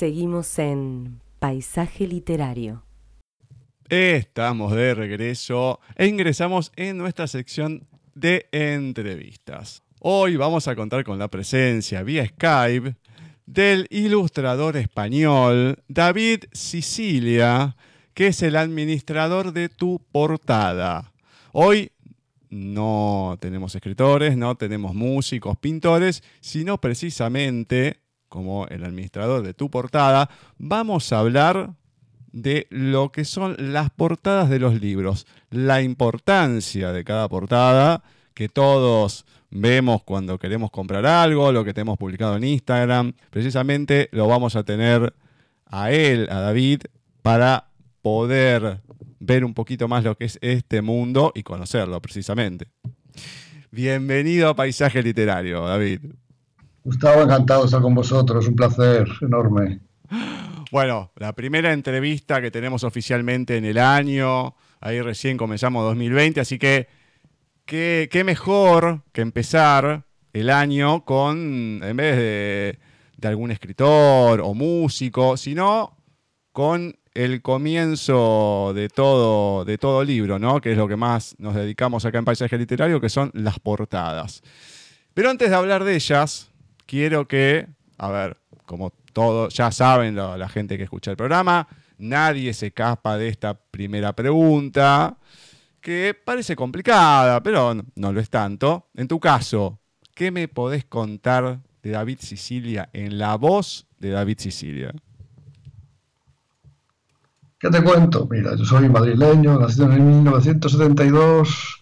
Seguimos en Paisaje Literario. Estamos de regreso e ingresamos en nuestra sección de entrevistas. Hoy vamos a contar con la presencia vía Skype del ilustrador español David Sicilia, que es el administrador de tu portada. Hoy no tenemos escritores, no tenemos músicos, pintores, sino precisamente, como el administrador de tu portada, vamos a hablar de lo que son las portadas de los libros, la importancia de cada portada, que todos vemos cuando queremos comprar algo, lo que tenemos publicado en Instagram. Precisamente lo vamos a tener a él, a David, para poder ver un poquito más lo que es este mundo y conocerlo precisamente. Bienvenido a Paisaje Literario, David. Gustavo, encantado de estar con vosotros, un placer enorme. Bueno, la primera entrevista que tenemos oficialmente en el año, ahí recién comenzamos 2020, así que qué, mejor que empezar el año con, en vez de, de algún escritor o músico, sino con el comienzo de todo, de todo libro, ¿no? que es lo que más nos dedicamos acá en Paisaje Literario, que son las portadas. Pero antes de hablar de ellas, quiero que, a ver, como todos ya saben la, gente que escucha el programa, nadie se escapa de esta primera pregunta, que parece complicada, pero no, lo es tanto. En tu caso, ¿qué me podés contar de David Sicilia en la voz de David Sicilia? ¿Qué te cuento? Mira, yo soy madrileño, nacido en 1972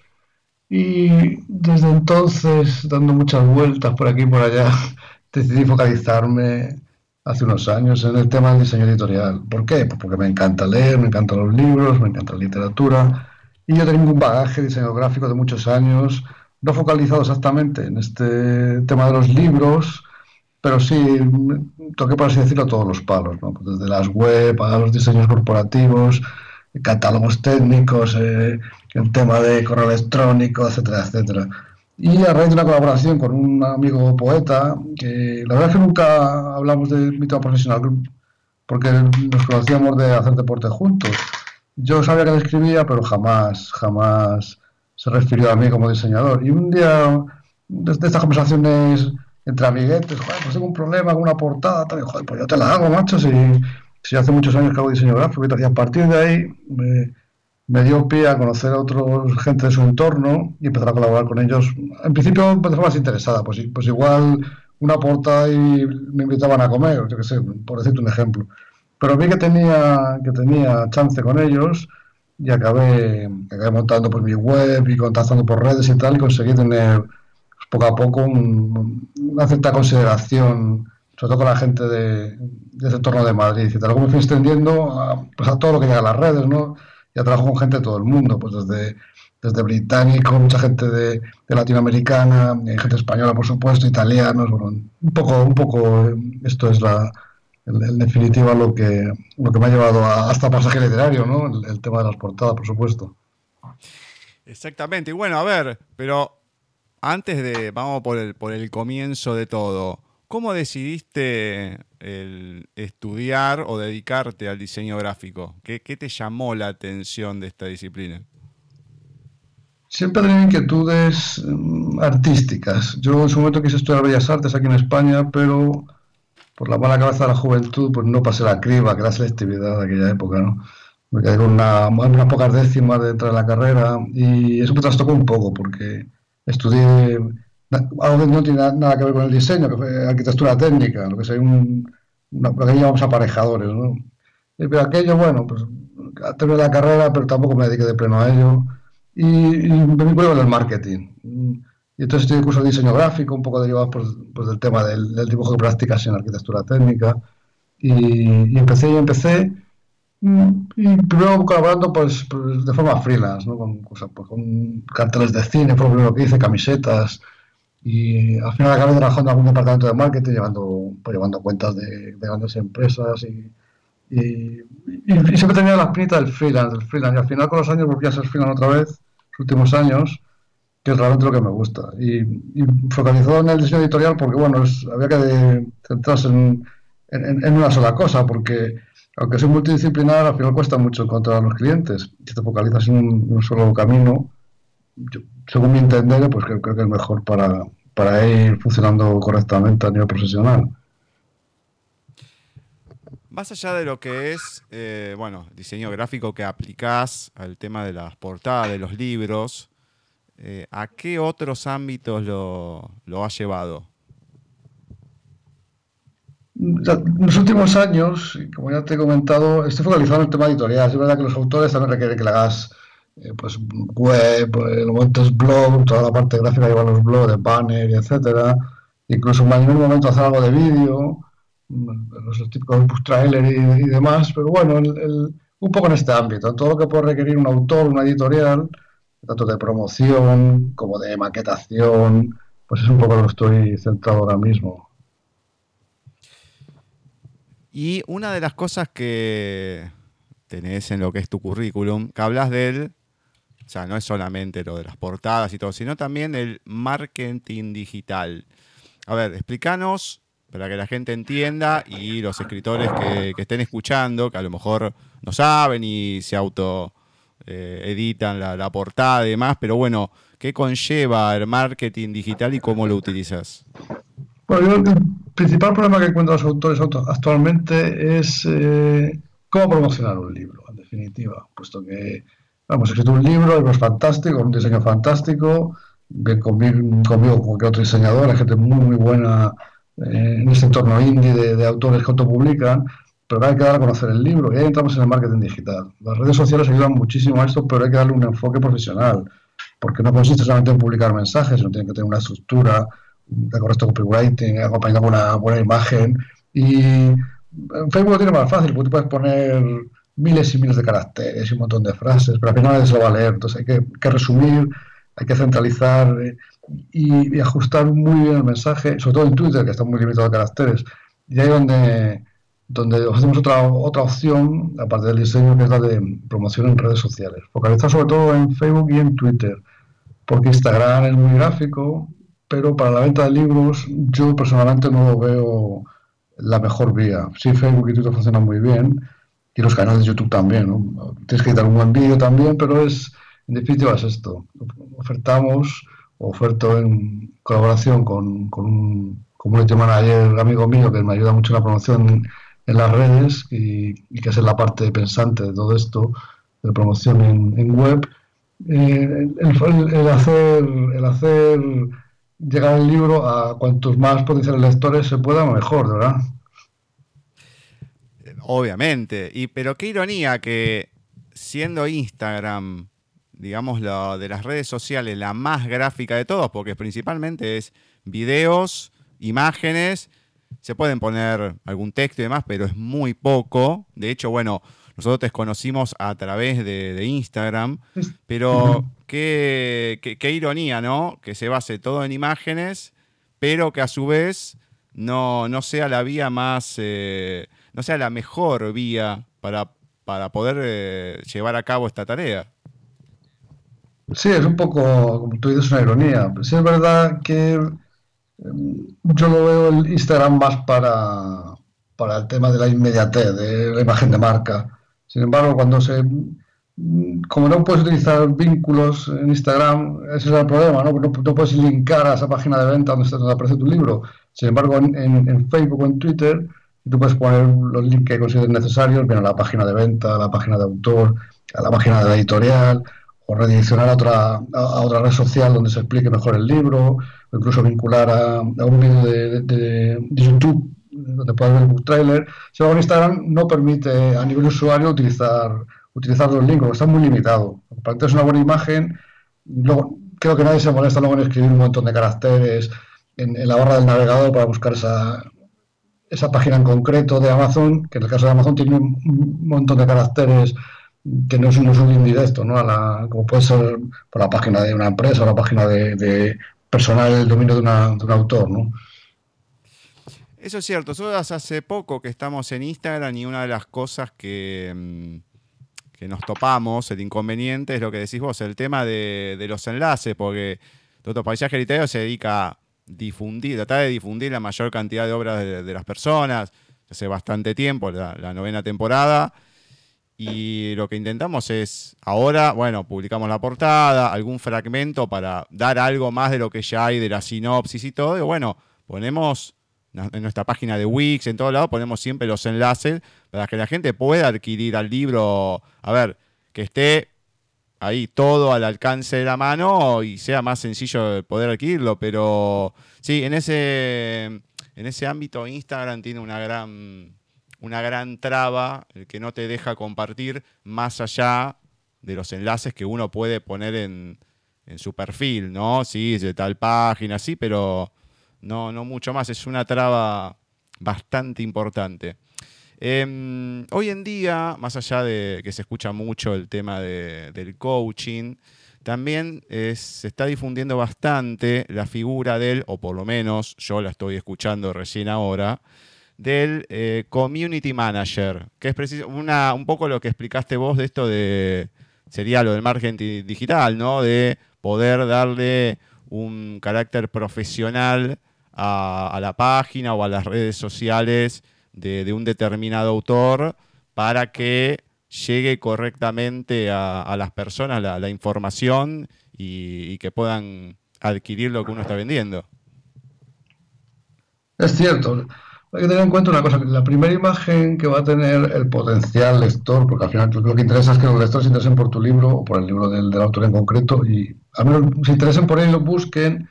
y desde entonces, dando muchas vueltas por aquí y por allá, decidí focalizarme hace unos años en el tema del diseño editorial. ¿Por qué? Pues porque me encanta leer, me encantan los libros, me encanta la literatura y yo tengo un bagaje diseño gráfico de muchos años, no focalizado exactamente en este tema de los libros, pero sí toqué, por así decirlo, todos los palos, ¿no? desde las web a los diseños corporativos, catálogos técnicos, eh, el tema de correo electrónico, etcétera, etcétera. Y a raíz de una colaboración con un amigo poeta, que la verdad es que nunca hablamos de mi tema profesional, porque nos conocíamos de hacer deporte juntos. Yo sabía que él escribía, pero jamás, jamás se refirió a mí como diseñador. Y un día, desde estas conversaciones entre amiguetes, joder, pues tengo un problema con una portada, tal, joder, pues yo te la hago, macho, si, si hace muchos años que hago diseño gráfico, y a partir de ahí me, me, dio pie a conocer a otros gente de su entorno y empezar a colaborar con ellos. En principio empecé más interesada, pues, pues igual una portada y me invitaban a comer, yo qué sé, por decirte un ejemplo. Pero vi que tenía, que tenía chance con ellos y acabé, acabé montando pues, mi web y contactando por redes y tal y conseguí tener poco a poco una cierta consideración, sobre todo con la gente de, ese entorno de Madrid. Y tal como fui extendiendo a, pues a todo lo que llega a las redes, ¿no? Ya trabajo con gente de todo el mundo, pues desde, desde británico, mucha gente de, latinoamericana, gente española, por supuesto, italianos, bueno, un poco, un poco esto es la, en, definitiva lo que, lo que me ha llevado hasta pasaje literario, ¿no? El, el tema de las portadas, por supuesto. Exactamente. Y bueno, a ver, pero antes de, vamos por el, por el comienzo de todo, ¿cómo decidiste el estudiar o dedicarte al diseño gráfico? ¿Qué, te llamó la atención de esta disciplina? Siempre tenido inquietudes mm, artísticas. Yo en su momento quise estudiar Bellas Artes aquí en España, pero por la mala cabeza de la juventud, pues no pasé la criba, que era selectividad de aquella época, ¿no? Me quedé con una, unas pocas décimas de entrar en la carrera y eso me trastocó un poco porque estudié algo que no tiene nada que ver con el diseño, que fue arquitectura técnica, lo que es un, lo que llamamos aparejadores, ¿no? Pero aquello, bueno, pues terminé la carrera, pero tampoco me dediqué de pleno a ello. Y, me vinculé con el marketing. Y entonces estudié curso de diseño gráfico, un poco derivado pues, pues del tema del, dibujo de prácticas en arquitectura técnica. Y, y empecé y empecé y primero colaborando pues, pues, de forma freelance, ¿no? con, pues, con carteles de cine, fue lo primero que hice, camisetas. Y al final acabé trabajando en algún departamento de marketing, llevando, pues, llevando cuentas de, grandes empresas. Y, y, siempre tenía la espinita del freelance, del freelance. Y al final con los años volví a ser freelance otra vez, los últimos años, que es realmente lo que me gusta. Y, focalizado en el diseño editorial porque, bueno, había que centrarse en en, una sola cosa, porque aunque soy multidisciplinar, al final cuesta mucho encontrar a los clientes. Si te focalizas en un, solo camino, según mi entender, pues creo, que es mejor para, para ir funcionando correctamente a nivel profesional. Más allá de lo que es, eh, bueno, diseño gráfico que aplicás al tema de las portadas de los libros, eh, ¿a qué otros ámbitos lo, lo has llevado? En los últimos años, como ya te he comentado, estoy focalizado en el tema editorial. Es verdad que los autores también requieren que le hagas eh, pues, web, lo momentos blog, toda la parte gráfica lleva los blogs, banner, etcétera. Incluso en algún momento hacer algo de vídeo los típicos bus trailer y, demás, pero bueno, un poco en este ámbito, todo lo que puede requerir un autor, una editorial, tanto de promoción como de maquetación, pues es un poco lo que estoy centrado ahora mismo. Y una de las cosas que tenés en lo que es tu currículum, que hablas del, o sea, no es solamente lo de las portadas y todo, sino también el marketing digital. A ver, explícanos para que la gente entienda y los escritores que, estén escuchando, que a lo mejor no saben y se auto eh, editan la, portada y demás, pero bueno, ¿qué conlleva el marketing digital y cómo lo utilizas? Bueno, el principal problema que encuentran los autores actualmente es eh, cómo promocionar un libro, en definitiva, puesto que hemos escrito un libro, es fantástico, un diseño fantástico, conmigo, conmigo como que otro diseñador, gente muy, muy buena eh, en este entorno indie de, autores que autopublican, pero hay que dar a conocer el libro y ahí entramos en el marketing digital. Las redes sociales ayudan muchísimo a esto, pero hay que darle un enfoque profesional, porque no consiste solamente en publicar mensajes, sino tiene que tener una estructura, de correcto copywriting, acompañado con una buena imagen. Y en Facebook lo tiene más fácil, porque tú puedes poner miles y miles de caracteres y un montón de frases, pero al final se lo va a leer. Entonces hay que, resumir, hay que centralizar eh, y, ajustar muy bien el mensaje, sobre todo en Twitter, que está muy limitado a caracteres. Y ahí donde, donde hacemos otra, otra opción, aparte del diseño, que es la de promoción en redes sociales. Focalizar sobre todo en Facebook y en Twitter, porque Instagram es muy gráfico, pero para la venta de libros yo personalmente no veo la mejor vía. Sí, Facebook y Twitter funcionan muy bien, y los canales de YouTube también. ¿no? Tienes que editar un buen vídeo también, pero es, en definitiva es esto. Ofertamos oferto en colaboración con, con un community manager amigo mío que me ayuda mucho en la promoción en las redes y, que es la parte pensante de todo esto, de promoción en, web. Eh, el, hacer, el hacer llegar el libro a cuantos más potenciales lectores se pueda, mejor, ¿verdad? Obviamente, y pero qué ironía que siendo Instagram digamos, lo de las redes sociales, la más gráfica de todos, porque principalmente es videos, imágenes, se pueden poner algún texto y demás, pero es muy poco. De hecho, bueno, nosotros te conocimos a través de, Instagram, pero qué, qué, ironía, ¿no? Que se base todo en imágenes, pero que a su vez no, no sea la vía más, eh, no sea la mejor vía para, para poder eh, llevar a cabo esta tarea. Sí, es un poco, como tú dices, una ironía. Sí es verdad que em, yo lo veo el Instagram más para, para el tema de la inmediatez, de la imagen de marca. Sin embargo, cuando se... Como no puedes utilizar vínculos en Instagram, ese es el problema, ¿no? No, puedes linkar a esa página de venta donde aparece tu libro. Sin embargo, en, en, Facebook o en Twitter, tú puedes poner los links que consideres necesarios, bien a la página de venta, a la página de autor, a la página de la editorial, o redireccionar a otra, a, otra red social donde se explique mejor el libro, o incluso vincular a, un vídeo de, YouTube donde puedas ver el book trailer. Si en Instagram no permite a nivel usuario utilizar, utilizar los links, está muy limitado. Es una buena imagen, luego, creo que nadie se molesta luego en escribir un montón de caracteres en la barra del navegador para buscar esa, esa página en concreto de Amazon, que en el caso de Amazon tiene un montón de caracteres que no es, un indirecto, ¿no? A la, como puede ser por la página de una empresa o la página de, personal el dominio de, un autor, ¿no? Eso es cierto. Nosotros hace poco que estamos en Instagram y una de las cosas que, mm, que nos topamos, el inconveniente, es lo que decís vos, el tema de, los enlaces, porque todo paisaje literario se dedica a difundir, tratar de difundir la mayor cantidad de obras de, las personas hace bastante tiempo, la, novena temporada. Y lo que intentamos es, ahora, bueno, publicamos la portada, algún fragmento para dar algo más de lo que ya hay de la sinopsis y todo. Y bueno, ponemos en nuestra página de Wix, en todos lados, ponemos siempre los enlaces para que la gente pueda adquirir al libro, a ver, que esté ahí todo al alcance de la mano y sea más sencillo poder adquirirlo. Pero sí, en ese, en ese ámbito Instagram tiene una gran, una gran traba el que no te deja compartir más allá de los enlaces que uno puede poner en, en su perfil, ¿no? Sí, de tal página, sí, pero no, no mucho más. Es una traba bastante importante. Em, hoy en día, más allá de que se escucha mucho el tema del coaching, también se está difundiendo bastante la figura del, o por lo menos yo la estoy escuchando recién ahora, del eh, community manager, que es una, un poco lo que explicaste vos de esto de, sería lo del marketing digital, ¿no? De poder darle un carácter profesional a, la página o a las redes sociales de, un determinado autor para que llegue correctamente a, las personas la, información y, que puedan adquirir lo que uno está vendiendo. Es cierto. Hay que tener en cuenta una cosa, la primera imagen que va a tener el potencial lector, porque al final lo que interesa es que los lectores se interesen por tu libro o por el libro del, autor en concreto, y a menos se interesen por él y lo busquen,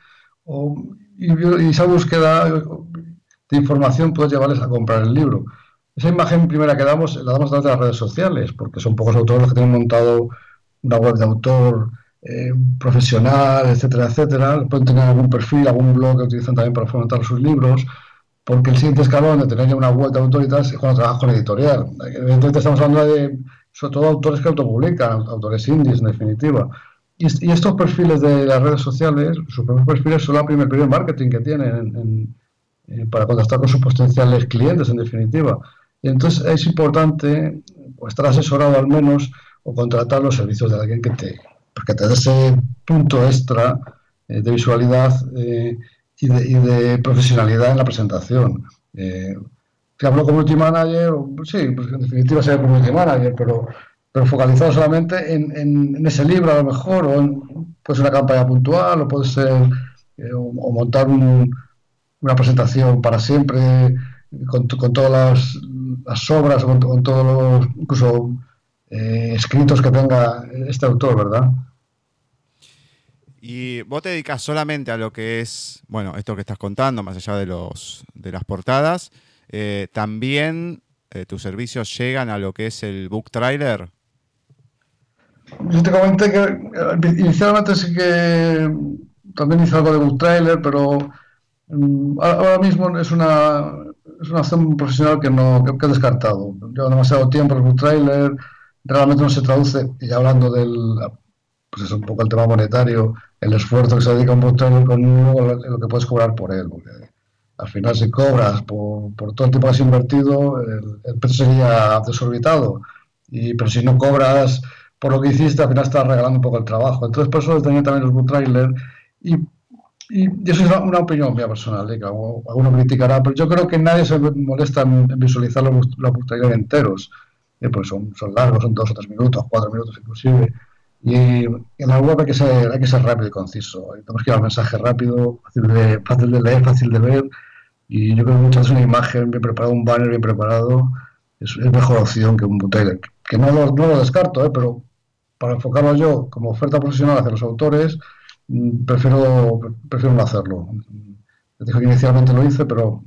y, esa búsqueda de información puede llevarles a comprar el libro. Esa imagen primera que damos la damos a de las redes sociales, porque son pocos autores los que tienen montado una web de autor eh, profesional, etcétera, etcétera. Pueden tener algún perfil, algún blog que utilizan también para fomentar sus libros, porque el siguiente escalón de tener ya una web de autor y tal es cuando trabajas con editorial. Evidentemente estamos hablando de, sobre todo, autores que autopublican, autores indies, en definitiva. Y, estos perfiles de las redes sociales, sus propios perfiles son la primer periodo de marketing que tienen eh, para contactar con sus potenciales clientes, en definitiva. Y entonces es importante estar asesorado al menos o contratar los servicios de alguien que te, porque te dé ese punto extra eh, de visualidad eh, y, de, profesionalidad en la presentación. que hablo como manager, sí, pues en definitiva sería community manager, pero pero focalizado solamente en, ese libro a lo mejor, o en, puede ser una campaña puntual, o puede ser eh, o, montar una presentación para siempre con, todas las, obras, con, con todos los incluso eh, escritos que tenga este autor, ¿verdad? Y vos te dedicas solamente a lo que es, bueno, esto que estás contando, más allá de, los, de las portadas, eh, también tus servicios llegan a lo que es el book trailer. Yo te comenté que eh, inicialmente sí que también hice algo de book trailer, pero ahora mismo es una, es una acción profesional que no que, he descartado. Lleva demasiado tiempo el book trailer, realmente no se traduce, y hablando del, pues es un poco el tema monetario, el esfuerzo que se dedica a un book trailer con lo que puedes cobrar por él. Porque al final si cobras por, por todo el tiempo que has invertido, el, el precio sería desorbitado. Y, pero si no cobras por lo que hiciste, al final estás regalando un poco el trabajo. Entonces, por eso tenía también los book trailer. Y, y, eso es una, opinión mía personal, ¿eh? que alguno criticará, pero yo creo que nadie se molesta en, visualizar los, los trailers enteros. Eh, pues son, son largos, son dos o tres minutos, cuatro minutos inclusive. Y en la web hay que ser, hay que ser rápido y conciso. Tenemos que ir al mensaje rápido, fácil de, fácil de leer, fácil de ver. Y yo creo que muchas veces una imagen bien preparada, un banner bien preparado, es, mejor opción que un trailer. Que no lo, no lo descarto, ¿eh? pero para enfocarlo yo como oferta profesional hacia los autores, prefiero, prefiero no hacerlo. Les que inicialmente lo hice, pero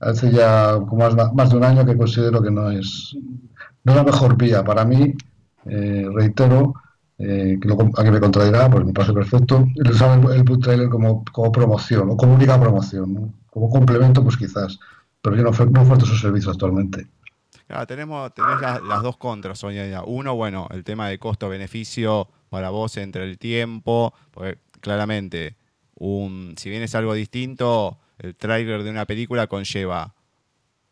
hace ya como más, de un año que considero que no es, no la mejor vía. Para mí, eh, reitero, eh, que lo, aquí me contradirá, porque me parece perfecto, el usar el, boot trailer como, como promoción, o como única promoción, como complemento, pues quizás, pero yo no, no oferto esos servicios actualmente tenemos, tenés las, dos contras, Sonia. Uno, bueno, el tema de costo-beneficio para vos entre el tiempo, porque claramente, un, si bien es algo distinto, el trailer de una película conlleva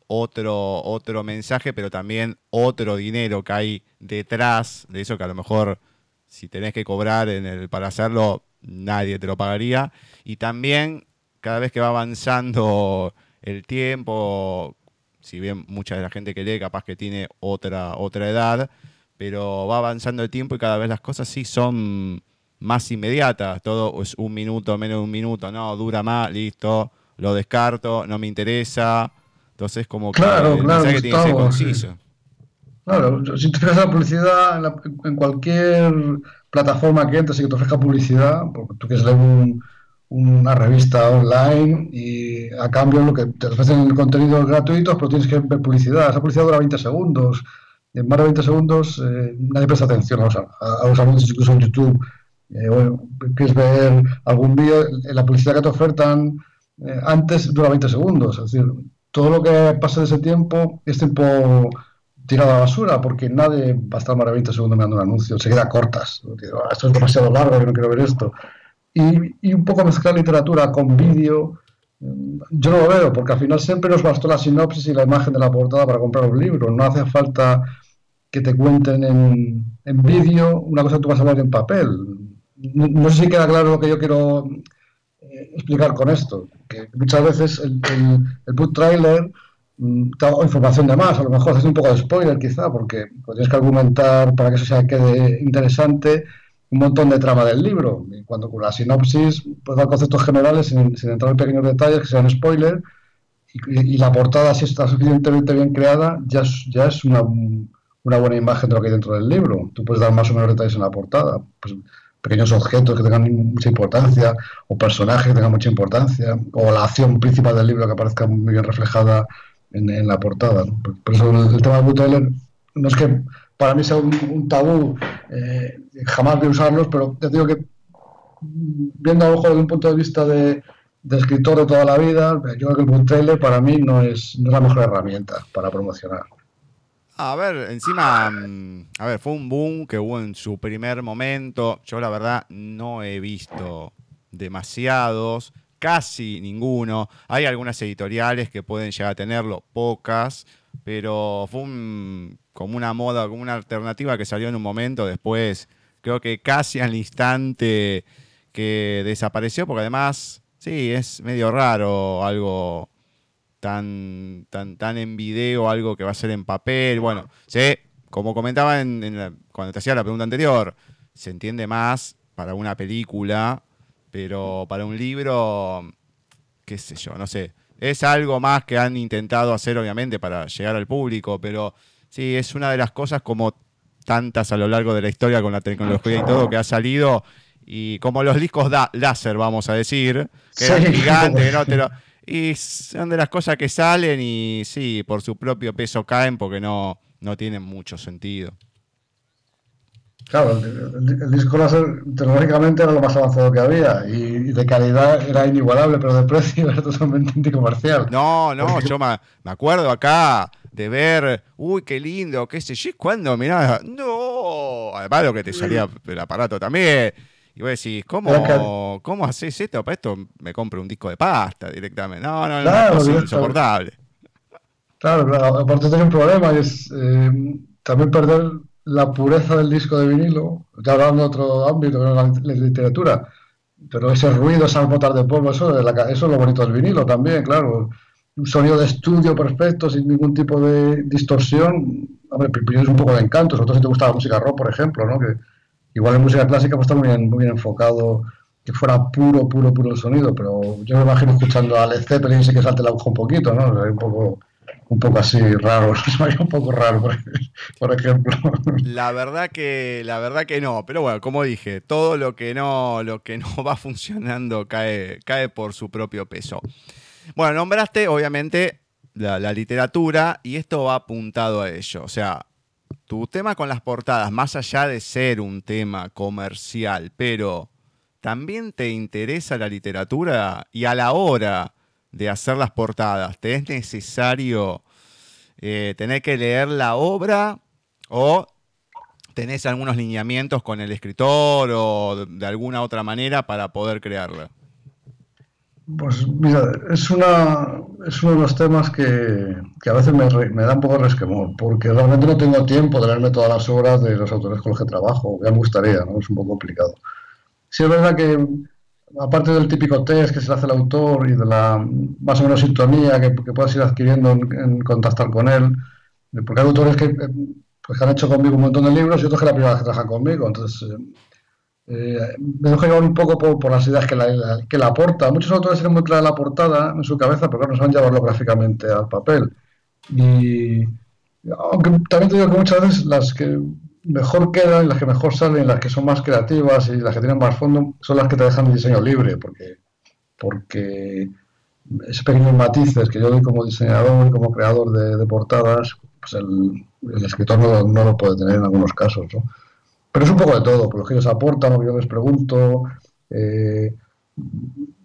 otro, otro mensaje, pero también otro dinero que hay detrás de eso que a lo mejor si tenés que cobrar en el, para hacerlo, nadie te lo pagaría. Y también cada vez que va avanzando el tiempo, si bien mucha de la gente que lee capaz que tiene otra, otra edad, pero va avanzando el tiempo y cada vez las cosas sí son más inmediatas. Todo es un minuto, menos de un minuto, no, dura más, listo, lo descarto, no me interesa. Entonces, como que claro, el claro, mensaje tiene que ser conciso. Claro, si te fijas la publicidad en, cualquier plataforma que entres y que te ofrezca publicidad, porque tú quieres leer una revista online y a cambio lo que te ofrecen contenidos gratuitos, pero tienes que ver publicidad. Esa publicidad dura 20 segundos. En más de 20 segundos eh, nadie presta atención a los, a los anuncios, incluso en YouTube. Eh, quieres ver algún vídeo, la publicidad que te ofertan eh, antes dura 20 segundos. Es decir, todo lo que pasa de ese tiempo es tiempo tirado a la basura, porque nadie va a estar más de 20 segundos mirando un anuncio, se queda cortas. Ah, esto es demasiado largo, yo no quiero ver esto. Y, un poco mezclar literatura con vídeo, mm, yo no lo veo, porque al final siempre nos bastó la sinopsis y la imagen de la portada para comprar un libro. No hace falta que te cuenten en, en vídeo una cosa que tú vas a ver en papel. No, sé si queda claro lo que yo quiero eh, explicar con esto, que muchas veces el, el, trailer Mm, información de más, a lo mejor haces un poco de spoiler quizá, porque tienes que argumentar para que eso sea quede interesante un montón de trama del libro. Cuando con la sinopsis pues dar conceptos generales sin, entrar en pequeños detalles que sean spoiler y, la portada si está suficientemente bien creada ya es, ya es una, una, buena imagen de lo que hay dentro del libro. Tú puedes dar más o menos detalles en la portada. Pues, pequeños objetos que tengan mucha importancia, o personajes que tengan mucha importancia, o la acción principal del libro que aparezca muy bien reflejada en, la portada. Por, eso el, tema de bootlegger no es que para mí sea un, tabú, eh, jamás de usarlos, pero te digo que viendo a mejor desde un punto de vista de, escritor de toda la vida, yo creo que el bootlegger para mí no es, no es la mejor herramienta para promocionar. A ver, encima, mm, a ver, fue un boom que hubo en su primer momento. Yo la verdad no he visto demasiados casi ninguno. Hay algunas editoriales que pueden llegar a tenerlo, pocas, pero fue como una moda, como una alternativa que salió en un momento, después creo que casi al instante que desapareció, porque además, sí, es medio raro algo tan, tan, tan en video, algo que va a ser en papel. Bueno, sé, como comentaba en, cuando te hacía la pregunta anterior, se entiende más para una película pero para un libro, qué sé yo, no sé. Es algo más que han intentado hacer, obviamente, para llegar al público, pero sí, es una de las cosas como tantas a lo largo de la historia con la tecnología y todo que ha salido. Y como los discos da láser, vamos a decir, que eran gigantes, ¿no? y son de las cosas que salen y sí, por su propio peso caen porque no, no tienen mucho sentido. Claro, el, disco láser tecnológicamente era lo más avanzado que había y, de calidad era inigualable, pero de precio era totalmente anticomercial. No, no, yo me, acuerdo acá de ver, uy, qué lindo, qué sé yo, cuando miraba, no, además lo que te salía el aparato también. Y vos decís, ¿cómo, ¿cómo haces esto? Para esto me compro un disco de pasta directamente. No, no, no, es insoportable. Claro, claro, aparte tenía un problema y es eh, también perder la pureza del disco de vinilo, ya hablando de otro ámbito, la, la literatura, pero ese ruido, esas botas de polvo, eso, eso es lo bonito del vinilo también, claro. Un sonido de estudio perfecto, sin ningún tipo de distorsión. Hombre, es un poco de encanto, sobre todo si te gusta la música rock, por ejemplo, ¿no? Que igual en música clásica pues está muy bien, muy bien enfocado, que fuera puro, puro, puro el sonido, pero yo me imagino escuchando a Led Zeppelin sí que salte la aguja un poquito, ¿no? un poco un poco así raro, un poco raro, por, ejemplo. La verdad que, la verdad que no, pero bueno, como dije, todo lo que no, lo que no va funcionando cae, cae por su propio peso. Bueno, nombraste obviamente la, la literatura y esto va apuntado a ello. O sea, tu tema con las portadas, más allá de ser un tema comercial, pero también te interesa la literatura y a la hora de hacer las portadas, ¿te es necesario eh, tener que leer la obra o tenés algunos lineamientos con el escritor o de alguna otra manera para poder crearla? Pues mira, es, una, es uno de los temas que, a veces me, me, da un poco resquemor, porque realmente no tengo tiempo de leerme todas las obras de los autores con los que trabajo, ya me gustaría, ¿no? Es un poco complicado. Sí es verdad que aparte del típico test que se le hace al autor y de la más o menos sintonía que, que puedas ir adquiriendo en, contactar con él, porque hay autores que, eh, pues, han hecho conmigo un montón de libros y otros que la primera vez que trabajan conmigo, entonces eh, me dejo llevar un poco por, las ideas que la, que la aporta. Muchos autores tienen muy clara la portada en su cabeza, pero no saben llevarlo gráficamente al papel. Y aunque también te digo que muchas veces las que mejor quedan, las que mejor salen, las que son más creativas y las que tienen más fondo, son las que te dejan el diseño libre, porque, porque esos pequeños matices que yo doy como diseñador y como creador de, portadas, pues el, escritor no, lo puede tener en algunos casos. Pero es un poco de todo, por lo que ellos aportan, lo que yo les pregunto, eh,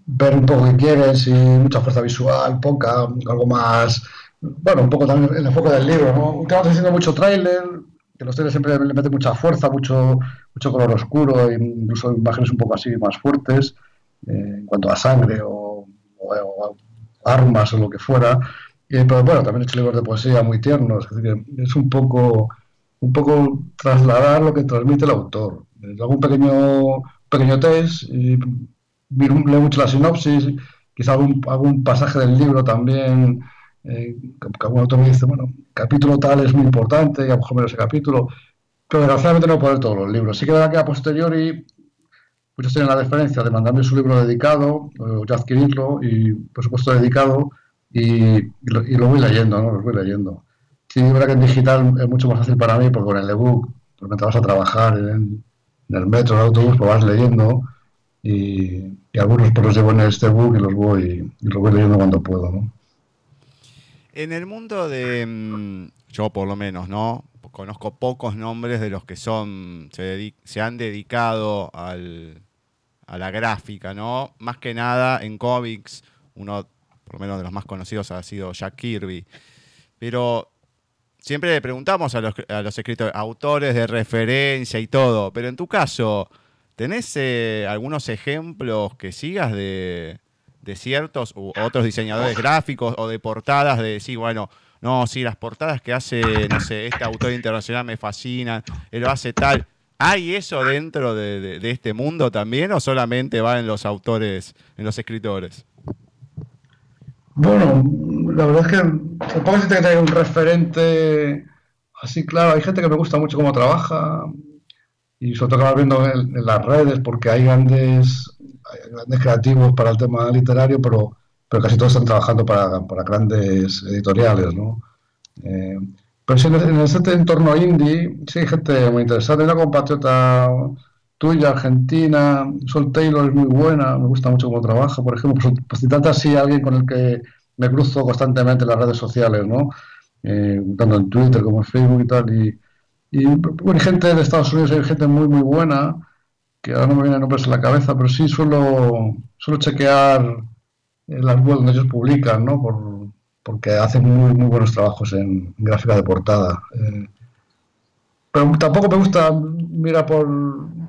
ver un poco qué quieren, si mucha fuerza visual, poca, algo más, bueno, un poco también el enfoque del libro, ¿no? Estamos haciendo mucho tráiler, que los trailers siempre le meten mucha fuerza, mucho, mucho color oscuro, incluso imágenes un poco así más fuertes, eh, en cuanto a sangre o, armas o lo que fuera. pero bueno, también he hecho libros de poesía muy tiernos, es, decir, es un poco, un poco trasladar lo que transmite el autor. Hago un pequeño, pequeño test y leo mucho la sinopsis, quizá algún, algún pasaje del libro también eh, algún autor me dice, bueno, capítulo tal es muy importante, y a lo mejor menos ese capítulo, pero desgraciadamente no puedo todos los libros. Sí que que a posteriori muchos tienen la deferencia de mandarme su libro dedicado, o ya adquirirlo, y por supuesto dedicado, y, lo, voy leyendo, ¿no? Lo voy leyendo. Sí, es verdad que en digital es mucho más fácil para mí, porque con el ebook, pues mientras vas a trabajar en, el metro, en el autobús, pues vas leyendo, y, algunos pues los llevo en este book y los voy, y los voy leyendo cuando puedo, ¿no? En el mundo de, mm, yo por lo menos, ¿no? Conozco pocos nombres de los que son, se, han dedicado a la gráfica, ¿no? Más que nada en cómics, uno, por lo menos de los más conocidos, ha sido Jack Kirby. Pero siempre le preguntamos a los, a los escritores, autores de referencia y todo, pero en tu caso, ¿tenés eh, algunos ejemplos que sigas de, de ciertos u otros diseñadores gráficos o de portadas de decir, bueno, no, sí, las portadas que hace, no sé, este autor internacional me fascinan, él lo hace tal. ¿Hay eso dentro de, este mundo también o solamente va en los autores, en los escritores? Bueno, la verdad es que tampoco se tiene que un referente así claro. Hay gente que me gusta mucho cómo trabaja y sobre todo que viendo en las redes porque hay grandes grandes creativos para el tema literario, pero, pero casi todos están trabajando para, para grandes editoriales, ¿no? Eh, pero sí, en, este entorno indie, sí hay gente muy interesante. Hay una compatriota tuya, argentina, Sol Taylor es muy buena, me gusta mucho cómo trabaja, por ejemplo, pues, pues si tanto así alguien con el que me cruzo constantemente en las redes sociales, ¿no? Eh, tanto en Twitter como en Facebook y tal, y, y gente de Estados Unidos hay gente muy, muy buena, que ahora no me vienen nombres en la cabeza, pero sí suelo, suelo chequear las webs donde ellos publican, ¿no? Por, porque hacen muy, muy buenos trabajos en, gráfica de portada. Eh, pero tampoco me gusta mirar por,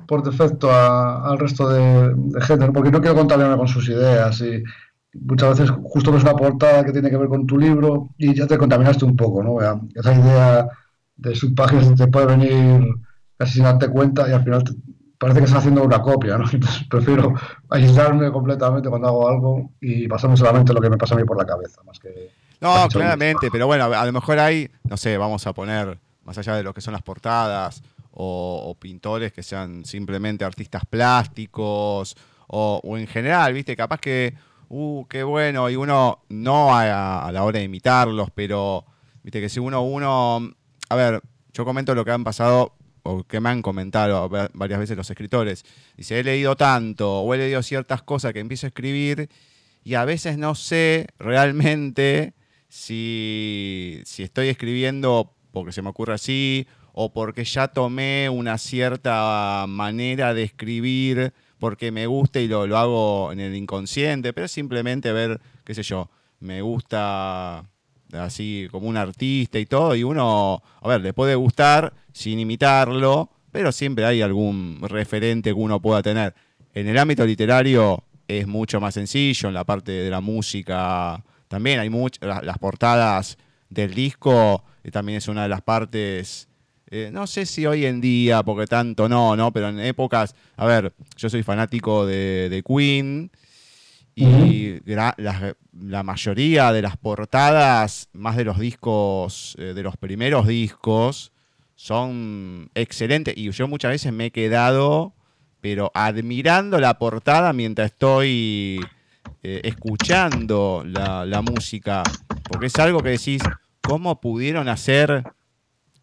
por defecto al resto de, gente, porque no quiero contaminarme con sus ideas. Y muchas veces justo ves una portada que tiene que ver con tu libro y ya te contaminaste un poco, ¿no? Esa idea de subpáginas te puede venir casi sin darte cuenta y al final te, parece que está haciendo una copia, ¿no? Entonces prefiero aislarme completamente cuando hago algo y pasarme solamente lo que me pasa a mí por la cabeza, más que... No, claramente, pero bueno, a lo mejor hay, no sé, vamos a poner, más allá de lo que son las portadas, o, pintores que sean simplemente artistas plásticos, o, en general, viste, capaz que, uh, qué bueno, y uno, no a, a la hora de imitarlos, pero, viste, que si uno, uno, a ver, yo comento lo que han pasado o que me han comentado varias veces los escritores. Dice, he leído tanto o he leído ciertas cosas que empiezo a escribir y a veces no sé realmente si, si estoy escribiendo porque se me ocurre así o porque ya tomé una cierta manera de escribir porque me gusta y lo, lo hago en el inconsciente, pero simplemente ver, qué sé yo, me gusta así como un artista y todo, y uno, a ver, le puede gustar sin imitarlo, pero siempre hay algún referente que uno pueda tener. En el ámbito literario es mucho más sencillo, en la parte de la música también hay muchas, las portadas del disco también es una de las partes eh, no sé si hoy en día, porque tanto no, ¿no? Pero en épocas, a ver, yo soy fanático de, Queen y la, mayoría de las portadas, más de los discos, eh, de los primeros discos, son excelentes. Y yo muchas veces me he quedado, pero admirando la portada mientras estoy eh, escuchando la, la música, porque es algo que decís, ¿cómo pudieron hacer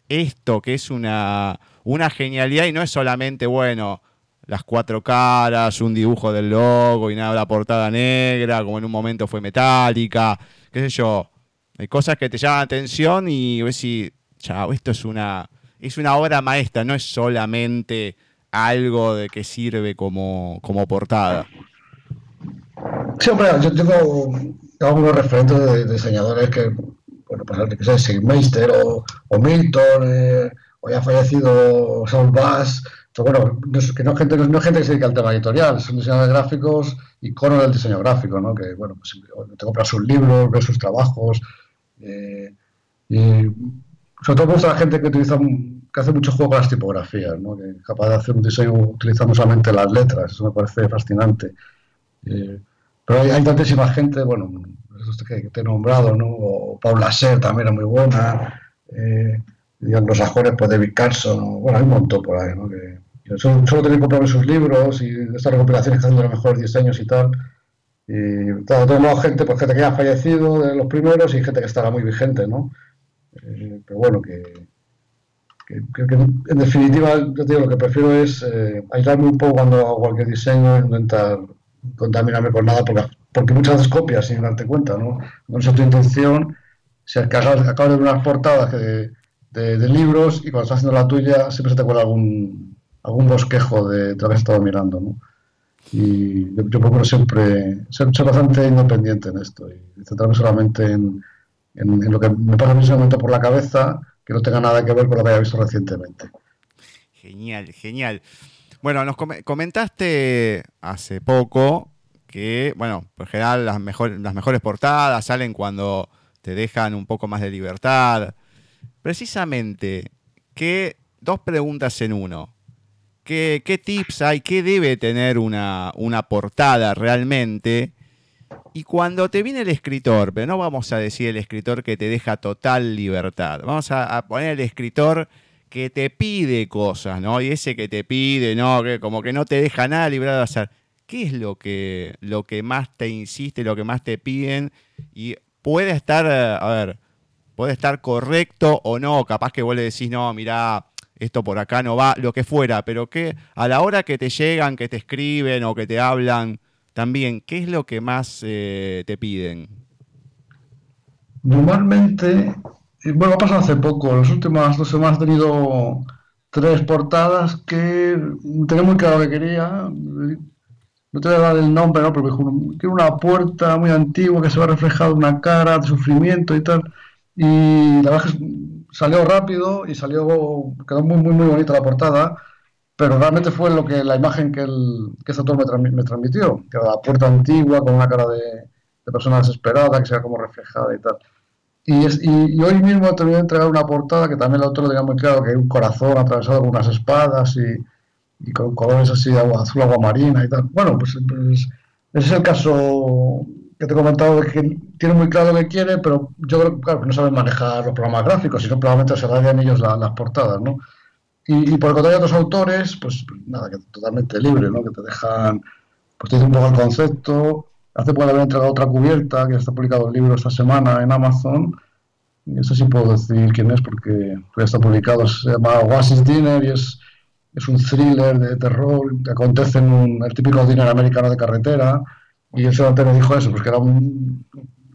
esto que es una, una genialidad y no es solamente, bueno, las cuatro caras, un dibujo del logo y nada, la portada negra, como en un momento fue metálica, qué sé yo. Hay cosas que te llaman la atención y ves si, chao, esto es una, es una obra maestra, no es solamente algo de que sirve como, como portada. Sí, hombre, yo tengo algunos referentes de diseñadores que bueno, pues que sea Sigmeister o, o Milton, eh, o ya fallecido Saul Bass, pero bueno, que no es gente, no gente que se dedica al tema editorial, son diseñadores gráficos, iconos del diseño gráfico, ¿no? Que bueno, pues te compras sus libros, ves sus trabajos, eh, y sobre todo me gusta la gente que utiliza que hace mucho juego con las tipografías, ¿no? que es capaz de hacer un diseño utilizando solamente las letras, eso me parece fascinante. Eh, pero hay, tantísima gente, bueno, que te he nombrado, ¿no? O Paula Ser también era muy buena, eh, los sajones, pues David Carson, bueno, hay un montón por ahí, ¿no? Que, solo, solo que comprarme sus libros y estas recopilaciones que hacen de los mejores diseños y tal. Y todo, todo gente, pues gente que ya ha fallecido de los primeros y gente que estará muy vigente, ¿no? Eh, pero bueno, que, que, en definitiva, yo digo, lo que prefiero es eh, aislarme un poco cuando hago cualquier diseño, intentar contaminarme con nada, porque porque muchas veces copias sin darte cuenta, ¿no? No es tu intención, si acabas, acabas de ver unas portadas de, de, libros y cuando estás haciendo la tuya siempre se te cuela algún, algún bosquejo de, lo que has estado mirando, ¿no? Y yo, procuro siempre ser, bastante independiente en esto y centrarme solamente en, en, lo que me pasa en momento por la cabeza, que no tenga nada que ver con lo que haya visto recientemente. Genial, genial. Bueno, nos comentaste hace poco que, bueno, por general las, mejores portadas salen cuando te dejan un poco más de libertad. Precisamente, ¿qué, dos preguntas en uno. ¿Qué, tips hay? ¿Qué debe tener una, una portada realmente? Y cuando te viene el escritor, pero no vamos a decir el escritor que te deja total libertad, vamos a, poner el escritor que te pide cosas, ¿no? Y ese que te pide, ¿no? Que como que no te deja nada librado de hacer. ¿Qué es lo que, lo que más te insiste, lo que más te piden? Y puede estar, eh, a ver, puede estar correcto o no, capaz que vos le decís, no, mira, esto por acá no va, lo que fuera, pero que a la hora que te llegan, que te escriben o que te hablan, también, ¿qué es lo que más eh, te piden? Normalmente, eh, bueno, pasado hace poco, las últimas dos semanas he tenido tres portadas que tenía muy claro que quería, no te voy a dar el nombre, ¿no? Pero tiene una puerta muy antigua que se ve reflejado una cara de sufrimiento y tal. Y la verdad es que salió rápido y salió, quedó muy, muy, muy bonita la portada, pero realmente fue lo que la imagen que, el, que ese autor me, transmitió, que era la puerta antigua con una cara de, de persona desesperada, que se ve como reflejada y tal. Y, y, hoy mismo te voy a entregar una portada que también el autor tenía muy claro, que hay un corazón atravesado con unas espadas y, y con colores así de agua azul, agua marina y tal. Bueno, pues, pues, ese es el caso que te he comentado, de que tiene muy claro lo que quiere, pero yo creo claro, que no saben manejar los programas gráficos, sino probablemente se radian ellos las portadas, ¿no? Y, por el contrario, otros autores, pues nada, que totalmente libre, ¿no? Que te dejan, pues te dicen un poco el concepto. Hace poco haber entregado otra cubierta, que está publicado el libro esta semana en Amazon, y eso sí puedo decir quién es porque ya está publicado, se llama Oasis Dinner y es es un thriller de terror que acontece en un, el típico dinero americano de carretera. Y ese me dijo eso, pues que era un,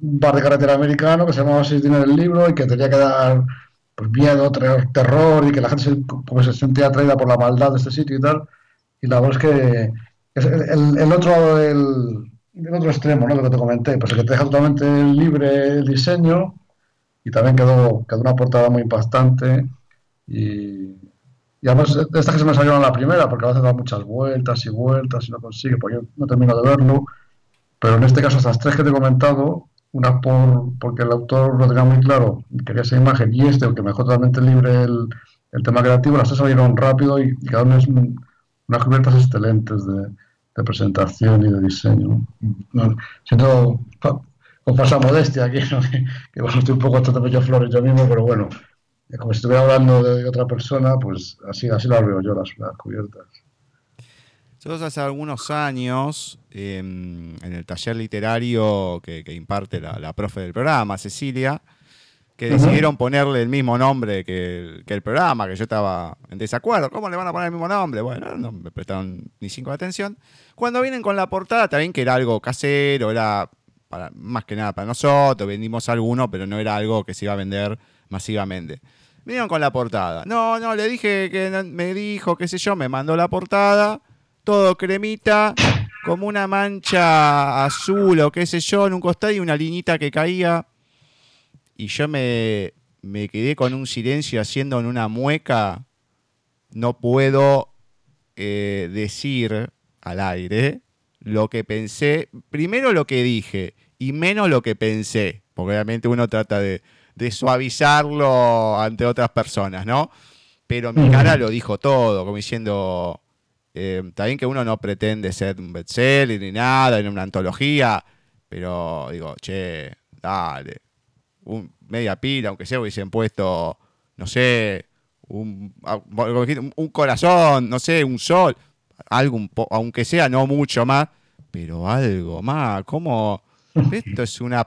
bar de carretera americano que se llamaba Seis Dinero el libro y que tenía que dar pues, miedo, terror y que la gente se, como se sentía atraída por la maldad de este sitio y tal. Y la verdad es que es el, el otro el, otro extremo, ¿no? Lo que te comenté, pues el que te deja totalmente libre el diseño y también quedó, quedó una portada muy impactante y, y además, esta que se me salió en la primera, porque a veces da muchas vueltas y vueltas y no consigue, porque yo no termino de verlo. Pero en este caso, estas tres que te he comentado, una por porque el autor lo tenía muy claro, quería esa imagen, y este, aunque me dejó totalmente libre el, el tema creativo, las tres salieron rápido y, cada una es unas cubiertas excelentes de, presentación y de diseño. siento con falsa modestia aquí, que, estoy un poco tratando yo flores yo mismo, pero bueno, como si estuviera hablando de otra persona, pues así, así las veo yo, las, cubiertas. Nosotros hace algunos años, em, en el taller literario que, imparte la, profe del programa, Cecilia, que decidieron ponerle el mismo nombre que el, programa, que yo estaba en desacuerdo. ¿Cómo le van a poner el mismo nombre? Bueno, no me prestaron ni cinco de atención. Cuando vienen con la portada, también que era algo casero, era para, más que nada para nosotros, vendimos alguno, pero no era algo que se iba a vender masivamente. Vinieron con la portada. No, no, le dije que me dijo, qué sé yo, me mandó la portada, todo cremita, como una mancha azul o qué sé yo, en un costado y una liñita que caía y yo me, quedé con un silencio haciendo en una mueca, no puedo eh, decir al aire lo que pensé, primero lo que dije y menos lo que pensé, porque obviamente uno trata de, suavizarlo ante otras personas, ¿no? Pero mi cara lo dijo todo, como diciendo, eh, bien que uno no pretende ser un bestseller ni nada, en una antología, pero digo, che, dale, media pila, aunque sea hubiesen puesto, no sé, un, un corazón, no sé, un sol, algo, aunque sea no mucho más, pero algo más, ¿cómo? Esto es una...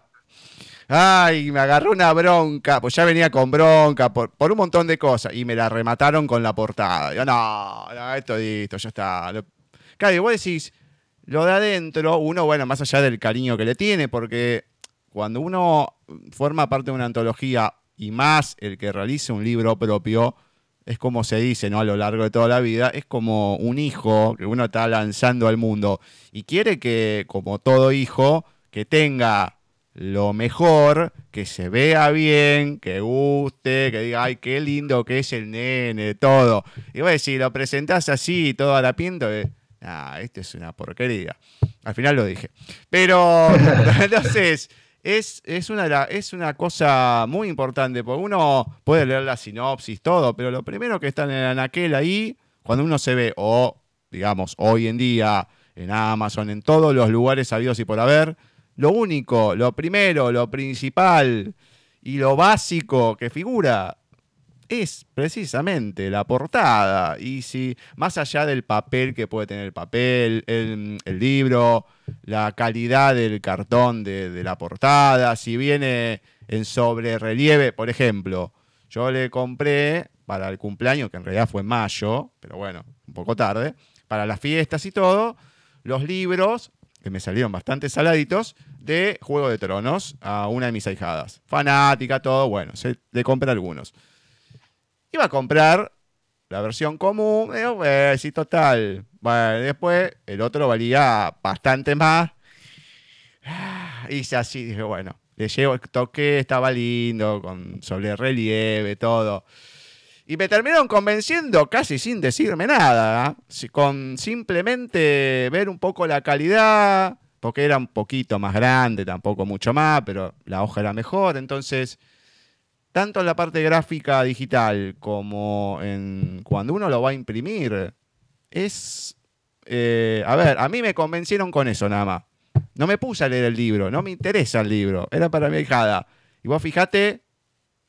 Ay, me agarró una bronca, pues ya venía con bronca por, por un montón de cosas y me la remataron con la portada. Yo, no, no esto listo, ya está. Claro, vos decís, lo de adentro, uno, bueno, más allá del cariño que le tiene, porque cuando uno forma parte de una antología y más el que realice un libro propio, es como se dice, ¿no? A lo largo de toda la vida, es como un hijo que uno está lanzando al mundo y quiere que, como todo hijo, que tenga lo mejor, que se vea bien, que guste, que diga, ay, qué lindo que es el nene, todo. Y bueno, si lo presentás así, todo harapiento, eh, ah, esto es una porquería. Al final lo dije. Pero, entonces, es, es, una, es una cosa muy importante, porque uno puede leer la sinopsis, todo, pero lo primero que está en el anaquel ahí, cuando uno se ve, o digamos, hoy en día, en Amazon, en todos los lugares sabidos y por haber, lo único, lo primero, lo principal y lo básico que figura es precisamente la portada. Y si, más allá del papel que puede tener el papel, el, libro, la calidad del cartón de, la portada, si viene en sobre relieve, por ejemplo, yo le compré para el cumpleaños, que en realidad fue en mayo, pero bueno, un poco tarde, para las fiestas y todo, los libros, que me salieron bastante saladitos, de Juego de Tronos a una de mis ahijadas. Fanática, todo, bueno, se, le compré algunos. Iba a comprar la versión común, digo, pues sí, total. Bueno, después el otro valía bastante más. Hice así, dije, bueno, le llevo, toqué, estaba lindo, con sobre relieve, todo. Y me terminaron convenciendo casi sin decirme nada, con simplemente ver un poco la calidad, porque era un poquito más grande, tampoco mucho más, pero la hoja era mejor, entonces tanto en la parte gráfica digital como en cuando uno lo va a imprimir, es... Eh, a ver, a mí me convencieron con eso nada más. No me puse a leer el libro, no me interesa el libro, era para mi hijada. Y vos fijate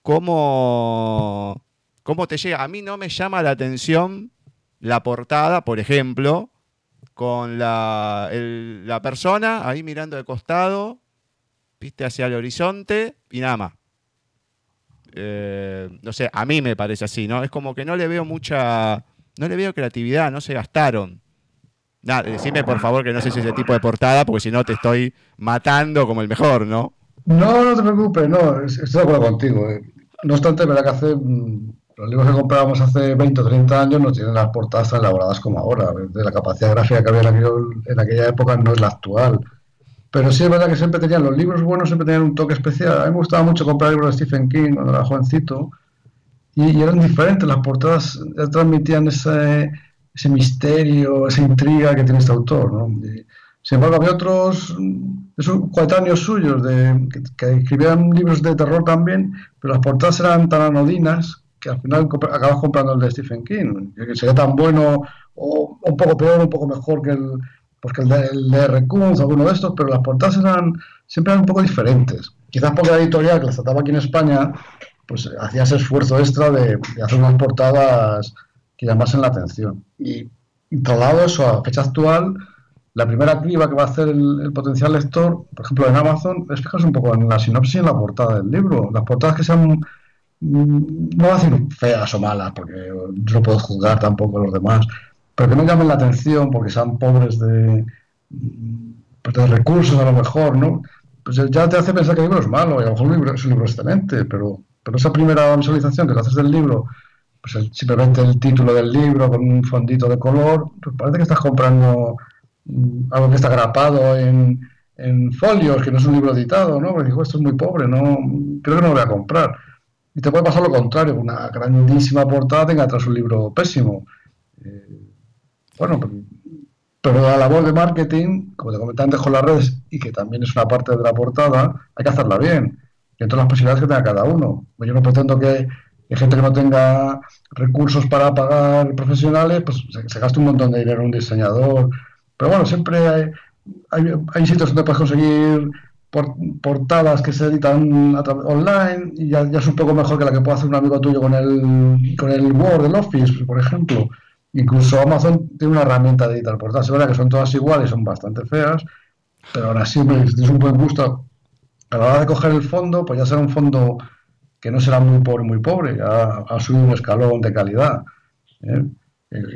cómo, cómo te llega. A mí no me llama la atención la portada, por ejemplo, con la, la persona ahí mirando de costado, viste hacia el horizonte y nada más. Eh, no sé, a mí me parece así, ¿no? Es como que no le veo mucha, no le veo creatividad, no se gastaron. Nada, decime por favor que no sé si es ese tipo de portada, porque si no te estoy matando como el mejor, ¿no? No, no te preocupes, no, estoy de acuerdo contigo. Eh. No obstante, verdad que hace, mm, los libros que comprábamos hace 20 o 30 años no tienen las portadas tan elaboradas como ahora. La capacidad gráfica que había en, aquella época no es la actual. Pero sí es verdad que siempre tenían los libros buenos, siempre tenían un toque especial. A mí me gustaba mucho comprar libros de Stephen King cuando era jovencito y, eran diferentes. Las portadas transmitían ese, misterio, esa intriga que tiene este autor. sin embargo, había otros esos coetáneos suyos que, escribían libros de terror también, pero las portadas eran tan anodinas que al final acabas comprando el de Stephen King, que sería tan bueno o un poco peor, un poco mejor que el, pues el de, el de R. alguno de estos, pero las portadas eran siempre eran un poco diferentes. Quizás porque la editorial que las trataba aquí en España, pues hacía ese esfuerzo extra de, hacer unas portadas que llamasen la atención. Y, y trasladado eso a fecha actual, la primera criba que va a hacer el, potencial lector, por ejemplo en Amazon, es fijarse un poco en la sinopsis y en la portada del libro. Las portadas que sean no voy a decir feas o malas, porque no puedo juzgar tampoco a los demás, pero que no llamen la atención porque sean pobres de, mm, pues de recursos a lo mejor, ¿no? Pues ya te hace pensar que el libro es malo, y a lo mejor es un libro excelente, pero, pero esa primera visualización que te haces del libro, pues simplemente el título del libro con un fondito de color, pues parece que estás comprando mm, algo que está grapado en, en folios, que no es un libro editado, ¿no? Porque digo, esto es muy pobre, no creo que no lo voy a comprar. Y te puede pasar lo contrario, una grandísima portada tenga tras un libro pésimo. Eh, bueno, pero, la labor de marketing, como te comenté antes con las redes, y que también es una parte de la portada, hay que hacerla bien, dentro de las posibilidades que tenga cada uno. Yo no pretendo que, gente que no tenga recursos para pagar profesionales, pues se, gaste un montón de dinero en un diseñador. Pero bueno, siempre hay, hay, hay sitios donde puedes conseguir portadas que se editan online y ya, es un poco mejor que la que puede hacer un amigo tuyo con el, con el Word, el Office, por ejemplo. Incluso Amazon tiene una herramienta de editar portadas. Es verdad que son todas iguales, son bastante feas, pero ahora sí, si tienes un buen gusto, a la hora de coger el fondo, pues ya será un fondo que no será muy pobre, muy pobre, ya ha subido un escalón de calidad. ¿eh?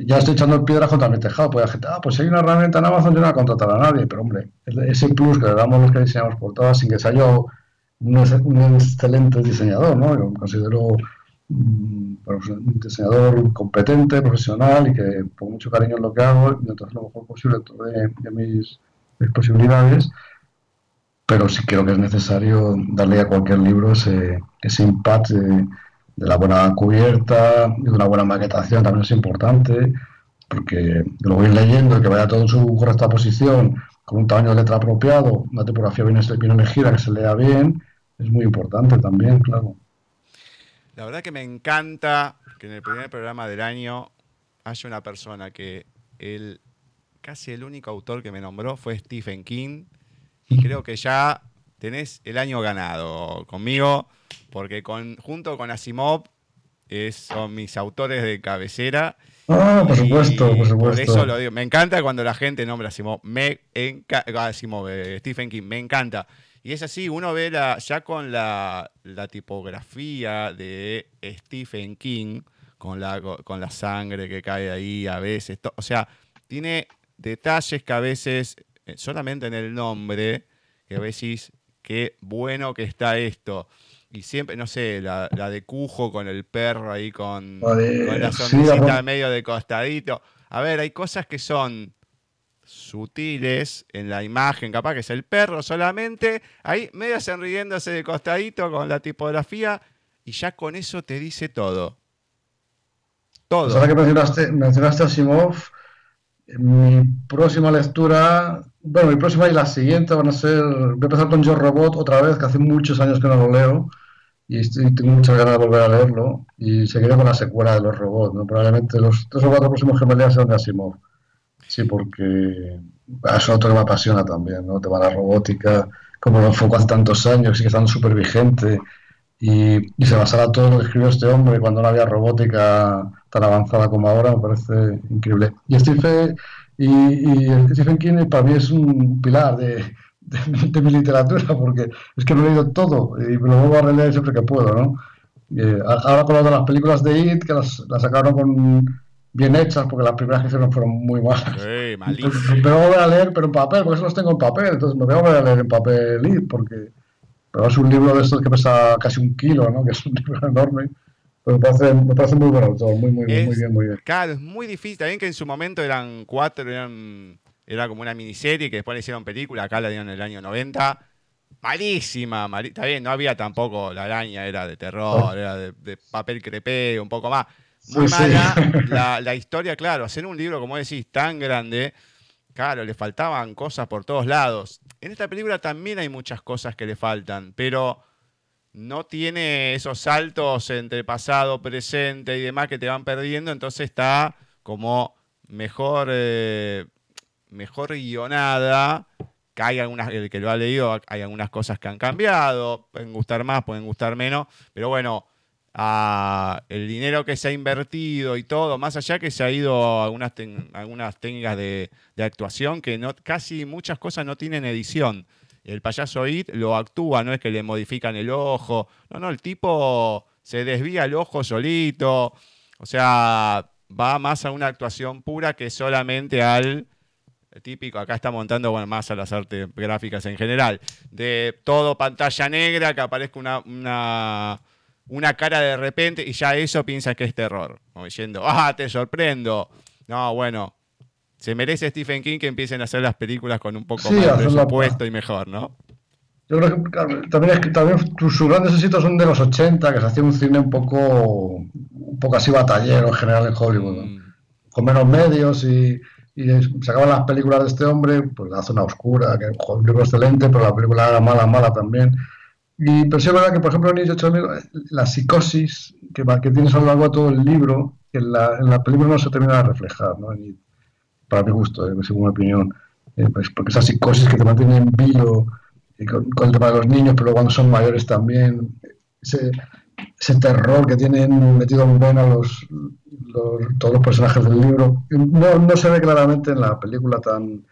Ya estoy echando piedras contra mi tejado. Pues la gente, ah, pues si hay una herramienta en Amazon, yo no voy a contratar a nadie. Pero hombre, ese plus que le damos los que diseñamos por todas, sin que sea yo un, excelente diseñador, ¿no? Yo me considero mm, un diseñador competente, profesional y que pongo mucho cariño en lo que hago y entonces lo mejor posible dentro de, mis, posibilidades. Pero sí creo que es necesario darle a cualquier libro ese, ese impact de la buena cubierta y de una buena maquetación también es importante, porque lo voy leyendo y que vaya todo en su correcta posición, con un tamaño de letra apropiado, una tipografía bien, elegida, que se lea bien, es muy importante también, claro. La verdad que me encanta que en el primer programa del año haya una persona que el, casi el único autor que me nombró fue Stephen King, y creo que ya tenés el año ganado conmigo porque con, junto con Asimov son mis autores de cabecera. Ah, por supuesto, por supuesto. Por eso lo digo. Me encanta cuando la gente nombra a Asimov. Me Asimov, eh, Stephen King, me encanta. Y es así, uno ve ya con la, tipografía de Stephen King, con la, con la sangre que cae ahí a veces. o sea, tiene detalles que a veces, eh, solamente en el nombre, que a veces, qué bueno que está esto y siempre, no sé, la, de Cujo con el perro ahí con, la sonrisita medio de costadito. A ver, hay cosas que son sutiles en la imagen, capaz que es el perro solamente, ahí medio sonriéndose de costadito con la tipografía y ya con eso te dice todo. Todo. Pues ahora que mencionaste, mencionaste a Simov, mi próxima lectura, bueno, mi próxima y la siguiente van a ser, voy a empezar con Yo Robot otra vez, que hace muchos años que no lo leo, y tengo muchas ganas de volver a leerlo, y seguiré con la secuela de los robots, ¿no? Probablemente los tres o cuatro próximos que me lea sean de Asimov. Sí, porque es otro que me apasiona también, ¿no? Te va la robótica, como lo enfocó hace tantos años, sigue estando súper vigente, y, y, se basará todo lo que escribió este hombre cuando no había robótica tan avanzada como ahora, me parece increíble. Y Stephen, y, Stephen King para mí es un pilar de, de, mi literatura, porque es que lo he leído todo y me lo vuelvo a releer siempre que puedo, ¿no? Eh, ahora con lo de las películas de It, que las, las, sacaron con bien hechas, porque las primeras que hicieron fueron muy malas. Sí, me voy a leer, pero en papel, porque eso los tengo en papel, entonces me voy a leer en papel It, porque pero es un libro de estos que pesa casi un kilo, ¿no? Que es un libro enorme. Me parece, me parece muy bueno muy, muy, muy bien, muy bien. Claro, es muy difícil. También que en su momento eran cuatro, eran, era como una miniserie que después le hicieron película. Acá la dieron en el año 90. Malísima, está bien, no había tampoco la araña, era de terror, era de, papel crepé, un poco más. Muy mala la, la, historia, claro, hacer un libro, como decís, tan grande, claro, le faltaban cosas por todos lados. En esta película también hay muchas cosas que le faltan, pero no tiene esos saltos entre pasado, presente y demás que te van perdiendo, entonces está como mejor, eh, mejor guionada. Hay algunas, el que lo ha leído, hay algunas cosas que han cambiado, pueden gustar más, pueden gustar menos, pero bueno, el dinero que se ha invertido y todo, más allá que se ha ido a algunas, algunas técnicas de, actuación que casi muchas cosas no tienen edición. El payaso It lo actúa, no es que le modifican el ojo, no, no, el tipo se desvía el ojo solito, o sea, va más a una actuación pura que solamente al típico, acá está montando bueno, más a las artes gráficas en general, de todo pantalla negra, que aparezca una, una una cara de repente y ya eso piensa que es terror. Como diciendo, ah, te sorprendo. No, bueno, se merece Stephen King que empiecen a hacer las películas con un poco más de presupuesto y mejor, ¿no? Yo creo que también es que también sus grandes éxitos son de los 80, que se hacía un cine un poco, un poco así batallero en general en Hollywood, mm. con menos medios y, y sacaban las películas de este hombre, pues La Zona Oscura, que es un libro excelente, pero la película era mala, mala también. Y, pero sí es verdad que, por ejemplo, en la psicosis que, que tienes a lo largo de todo el libro, que en la, en la película no se termina de reflejar, ¿no? Para mi gusto, eh, según mi opinión. Eh, pues porque esa psicosis que te mantiene en vilo con, con, el tema de los niños, pero cuando son mayores también, ese, ese terror que tienen metido en vena los, los, todos los personajes del libro, no, no se ve claramente en la película tan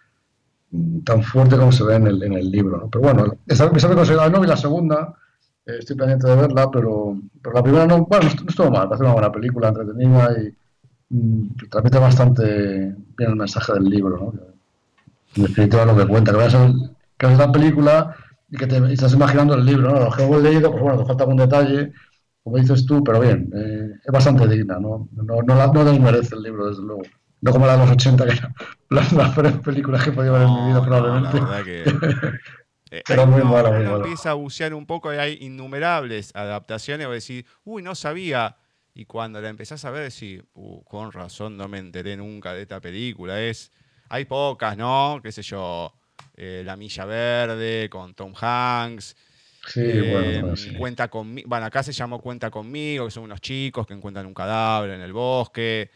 tan fuerte como se ve en el, en el libro. Pero bueno, esa, esa me no vi la segunda, eh, estoy pendiente de verla, pero, pero la primera no, bueno, no, estuvo mal, parece una buena película, entretenida y transmite bastante bien el mensaje del libro. ¿no? En definitiva lo que cuenta, que veas, que la película y que te y estás imaginando el libro. ¿no? Lo que hemos leído, pues bueno, te falta algún detalle, como dices tú, pero bien, eh, es bastante digna, ¿no? No, no, no desmerece el libro, desde luego. No como la de los 80, que eran las mejores películas que he podido ver en mi vida, probablemente. la verdad que. Eh, Pero muy malo, muy malo. empieza a bucear un poco y hay innumerables adaptaciones. O decir, uy, no sabía. Y cuando la empezás a ver, decís, uh, con razón no me enteré nunca de esta película. Es, hay pocas, ¿no? Qué sé yo, eh, La Milla Verde con Tom Hanks. Sí, bueno, eh, Cuenta conmigo. Bueno, acá se llamó Cuenta conmigo, que son unos chicos que encuentran un cadáver en el bosque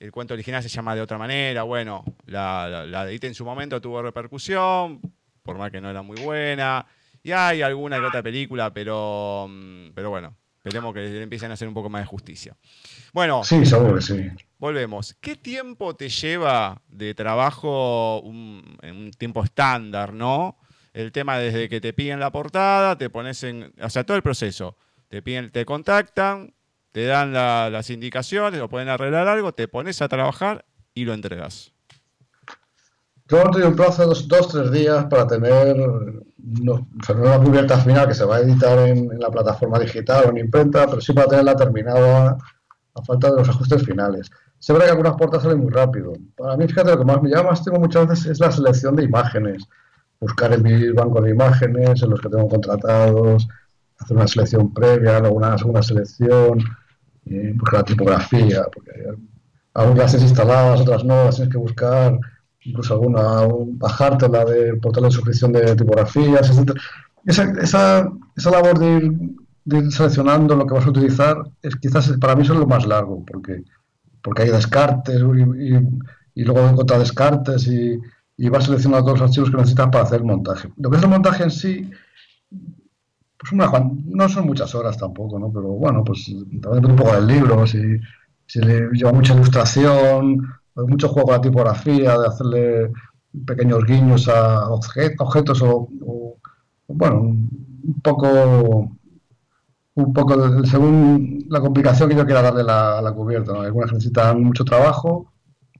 el cuento original se llama de otra manera. Bueno, la, la, edité en su momento, tuvo repercusión, por más que no era muy buena. Y hay alguna que otra película, pero, mm, pero bueno, esperemos que le empiecen a hacer un poco más de justicia. Bueno, sí, seguro sí. Volvemos. ¿Qué tiempo te lleva de trabajo en un tiempo estándar, no? El tema desde que te piden la portada, te pones en. O sea, todo el proceso. Te piden, te contactan, te dan las indicaciones o pueden arreglar algo, te pones a trabajar y lo entregas. Yo tengo un plazo de dos, dos, tres días para tener no, una cubierta final que se va a editar en, la plataforma digital o en imprenta, pero sí para tenerla terminada a falta de los ajustes finales. Se ve que algunas puertas salen muy rápido. Para mí, fíjate, lo que más me llama tengo muchas veces es la selección de imágenes. Buscar en mi banco de imágenes, en los que tengo contratados, hacer una selección previa, luego una segunda selección, eh, la tipografía, porque clases instaladas, otras no, las tienes que buscar, incluso alguna, bajártela del portal de suscripción de tipografías, etc. Esa, esa, esa labor de ir, seleccionando lo que vas a utilizar es quizás para mí es lo más largo, porque, porque hay descartes y, y, luego contra descartes y, y vas seleccionando todos los archivos que necesitas para hacer el montaje. Lo que es el montaje en sí pues no son muchas horas tampoco, ¿no? Pero bueno, pues también un poco del libro, si, si le lleva mucha ilustración, mucho juego de tipografía, de hacerle pequeños guiños a objetos o, bueno, un poco un poco según la complicación que yo quiera darle a la cubierta. ¿no? Algunas necesitan mucho trabajo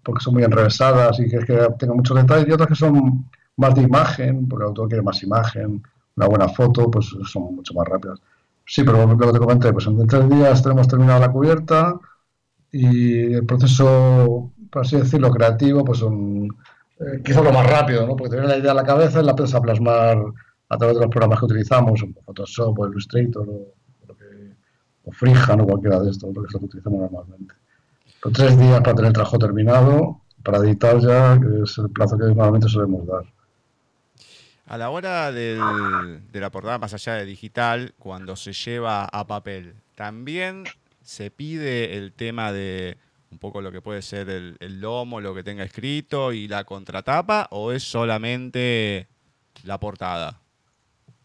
porque son muy enrevesadas y que, que tengan mucho detalle y otras que son más de imagen, porque el autor quiere más imagen una buena foto, pues son mucho más rápidas. Sí, pero lo que te comenté, pues en tres días tenemos terminado la cubierta y el proceso, por así decirlo, creativo, pues son eh, quizás lo más rápido, ¿no? Porque tener la idea en la cabeza y la piensas a plasmar a través de los programas que utilizamos, Photoshop o Illustrator o, o o cualquiera de estos, lo es lo que utilizamos normalmente. Pero tres días para tener el trabajo terminado, para editar ya, que es el plazo que normalmente solemos dar. A la hora de la portada más allá de digital, cuando se lleva a papel, ¿también se pide el tema de un poco lo que puede ser el, lomo, lo que tenga escrito y la contratapa, o es solamente la portada?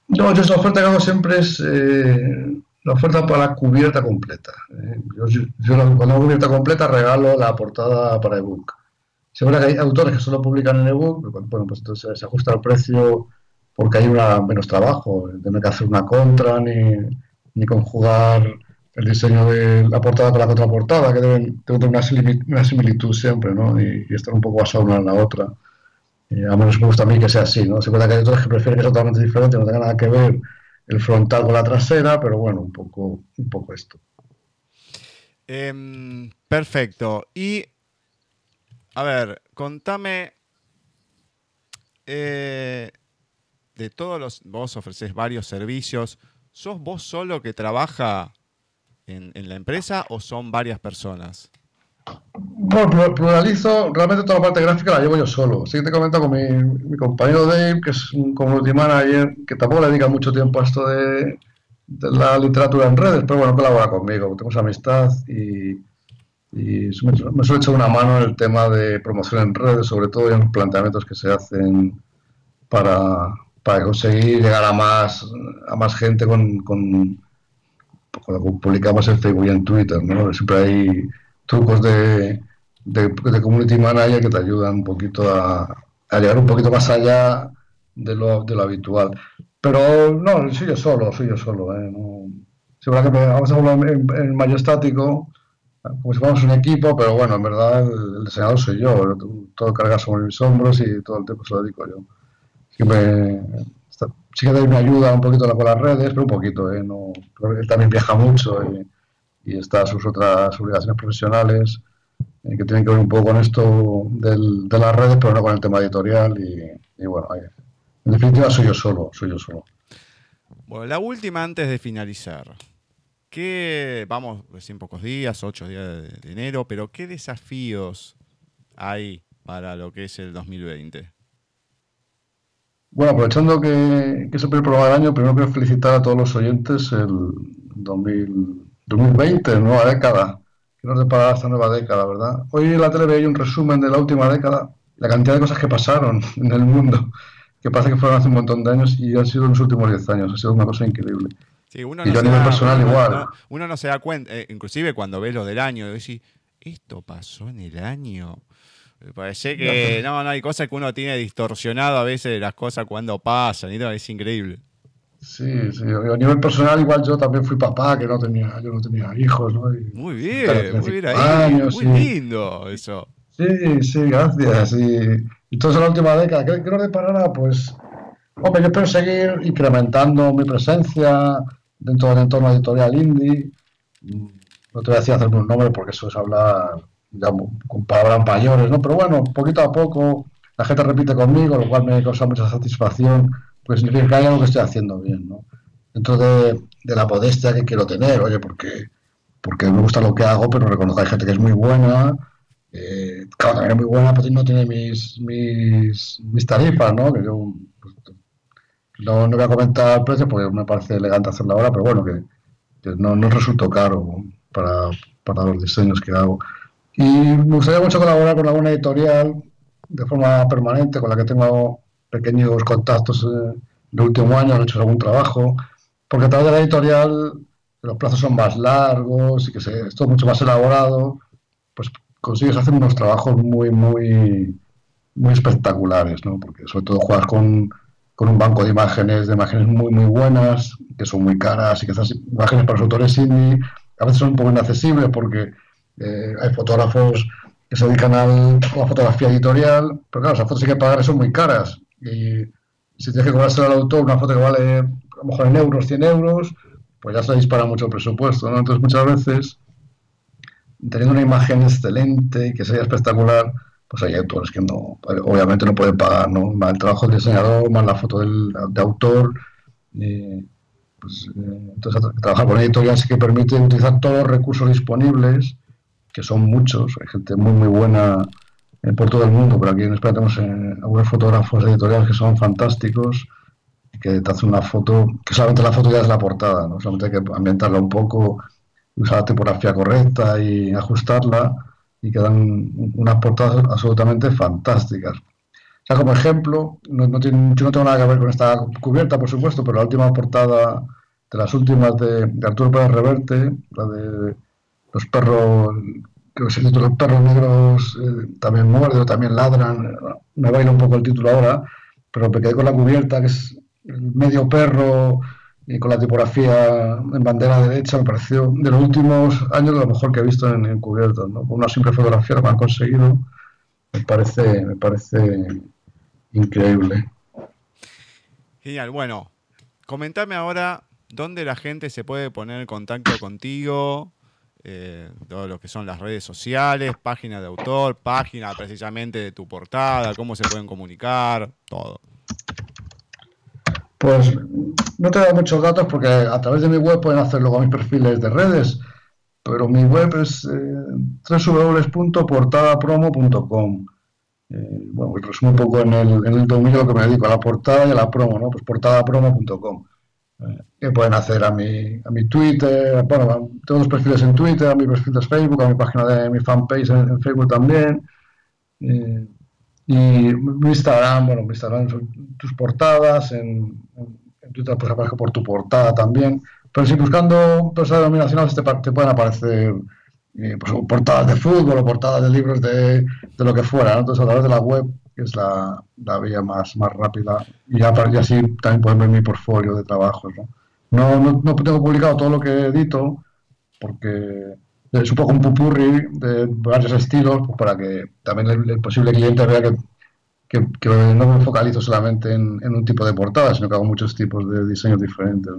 No, yo la oferta que hago siempre es eh, la oferta para cubierta completa. Eh. Yo, cuando hago cubierta completa regalo la portada para ebook. Seguro que hay autores que solo publican en ebook, bueno, pues entonces se ajusta el precio porque hay una, menos trabajo, tener que hacer una contra ni, ni conjugar el diseño de la portada con la contraportada, que deben, tener una, similitud siempre, ¿no? Y, estar un poco basado una en la otra. a menos me gusta a mí que sea así, ¿no? Se cuenta que hay otros que prefieren que sea totalmente diferente, no tenga nada que ver el frontal con la trasera, pero bueno, un poco, un poco esto. Em, perfecto. Y, a ver, contame, eh, de todos los, vos ofreces varios servicios, ¿sos vos solo que trabaja en, la empresa o son varias personas? Bueno, pluralizo, realmente toda la parte gráfica la llevo yo solo. Sí que te comento con mi, compañero Dave, que es un community manager, que tampoco le dedica mucho tiempo a esto de, la literatura en redes, pero bueno, colabora conmigo, tenemos amistad y, me, suele echar una mano en el tema de promoción en redes, sobre todo en los planteamientos que se hacen para, conseguir llegar a más, a más gente con, cuando publicamos en Facebook y en Twitter, ¿no? Siempre hay trucos de, de, community manager que te ayudan un poquito a, llegar un poquito más allá de lo, de lo habitual. Pero no, soy yo solo, soy yo solo. ¿eh? No, que vamos a hablar en, en mayo estático, como si fuéramos un equipo, pero bueno, en verdad el, diseñador soy yo. Todo carga sobre mis hombros y todo el tiempo se lo dedico yo. Sí que me ayuda un poquito con las redes, pero un poquito, ¿eh? No, él también viaja mucho y, está a sus otras obligaciones profesionales eh, que tienen que ver un poco con esto de las redes, pero no con el tema editorial y, bueno, en definitiva soy yo solo, soy yo solo. Bueno, la última antes de finalizar. ¿Qué, vamos, recién pocos días, ocho días de enero, pero qué desafíos hay para lo que es el 2020? Bueno, aprovechando que, que es el primer programa del año, primero quiero felicitar a todos los oyentes el 2020, nueva década. Que nos depara esta nueva década, ¿verdad? Hoy en la tele veía un resumen de la última década, la cantidad de cosas que pasaron en el mundo, que parece que fueron hace un montón de años y han sido en los últimos 10 años. Ha sido una cosa increíble. Sí, uno y no a nivel personal igual. uno no se da cuenta, eh, inclusive cuando ves lo del año, decís, esto pasó en el año parece que no, no, hay cosas que uno tiene distorsionado a veces las cosas cuando pasan, y es increíble. Sí, sí, a nivel personal igual yo también fui papá, que no tenía, yo no tenía hijos, ¿no? muy bien, muy bien ahí, muy lindo eso. Sí, sí, gracias. Y entonces en la última década, ¿qué, qué nos deparará? Pues, hombre, yo espero seguir incrementando mi presencia dentro del entorno editorial indie. No te voy a decir hacerme un nombre porque eso es hablar con palabras mayores, ¿no? Pero bueno, poquito a poco la gente repite conmigo, lo cual me causa mucha satisfacción, pues significa que hay algo que estoy haciendo bien, ¿no? Dentro de, la modestia que quiero tener, oye, porque, porque me gusta lo que hago, pero reconozco que hay gente que es muy buena, eh, claro, también es muy buena, pues no tiene mis, mis, tarifas, ¿no? Que yo pues, no, voy a comentar el precio porque me parece elegante hacerlo ahora, pero bueno, que, no, no resultó caro para, para los diseños que hago. Y me gustaría mucho colaborar con alguna editorial de forma permanente, con la que tengo pequeños contactos eh, de último año, han hecho algún trabajo, porque a través de la editorial los plazos son más largos y que se, es todo mucho más elaborado, pues consigues hacer unos trabajos muy, muy, muy espectaculares, ¿no? Porque sobre todo juegas con, con un banco de imágenes, de imágenes muy, muy buenas, que son muy caras y que esas imágenes para los autores indie a veces son un poco inaccesibles porque eh, hay fotógrafos que se dedican a la fotografía editorial, pero claro, esas fotos hay que pagar, son muy caras. Y si tienes que cobrarse al autor una foto que vale a lo mejor en euros, 100 euros, pues ya se dispara mucho el presupuesto. Entonces, muchas veces, teniendo una imagen excelente y que sea espectacular, pues hay autores que no, obviamente no pueden pagar, ¿no? Más el trabajo del diseñador, más la foto del, de autor. pues, eh, entonces, trabajar con editorial sí que permite utilizar todos los recursos disponibles que son muchos, hay gente muy, muy buena por todo el mundo, pero aquí en España tenemos eh, algunos fotógrafos editoriales que son fantásticos que te hacen una foto, que solamente la foto ya es la portada, ¿no? solamente hay que ambientarla un poco, usar la tipografía correcta y ajustarla y quedan unas portadas absolutamente fantásticas. O sea, como ejemplo, yo no tengo nada que ver con esta cubierta, por supuesto, pero la última portada de las últimas de, Arturo Pérez Reverte, la de los perros, que se titula Los perros negros eh, también muerden, también ladran, me baila un poco el título ahora, pero me quedé con la cubierta, que es el medio perro y con la tipografía en bandera derecha, me pareció de los últimos años lo mejor que he visto en, en cubiertos, ¿no? Una simple fotografía lo que han conseguido, me parece, me parece increíble. Genial, bueno, comentame ahora dónde la gente se puede poner en contacto contigo, eh, todo lo que son las redes sociales, página de autor, página precisamente de tu portada, cómo se pueden comunicar, todo. Pues no te doy muchos datos porque a través de mi web pueden hacerlo con mis perfiles de redes, pero mi web es eh, www.portadapromo.com. Eh, bueno, resumo un poco en el, en el dominio lo que me dedico, a la portada y a la promo, ¿no? Pues portadapromo.com. Que pueden hacer a mi, a mi Twitter, bueno, tengo los perfiles en Twitter, a mi perfil de Facebook, a mi página de mi fanpage en, Facebook también. Eh, y mi Instagram, bueno, mi Instagram son tus portadas, en, en Twitter pues aparezco por tu portada también. Pero si buscando personas denominacionales te, te pueden aparecer eh, pues, portadas de fútbol o portadas de libros de, de lo que fuera. ¿no? Entonces a través de la web, que es la, la vía más, más rápida, y, ya, así también pueden ver mi portfolio de trabajos. ¿no? No, no, tengo publicado todo lo que edito, porque es un poco un pupurri de varios estilos, pues para que también el, posible cliente vea que, que, no me focalizo solamente en, en, un tipo de portada, sino que hago muchos tipos de diseños diferentes.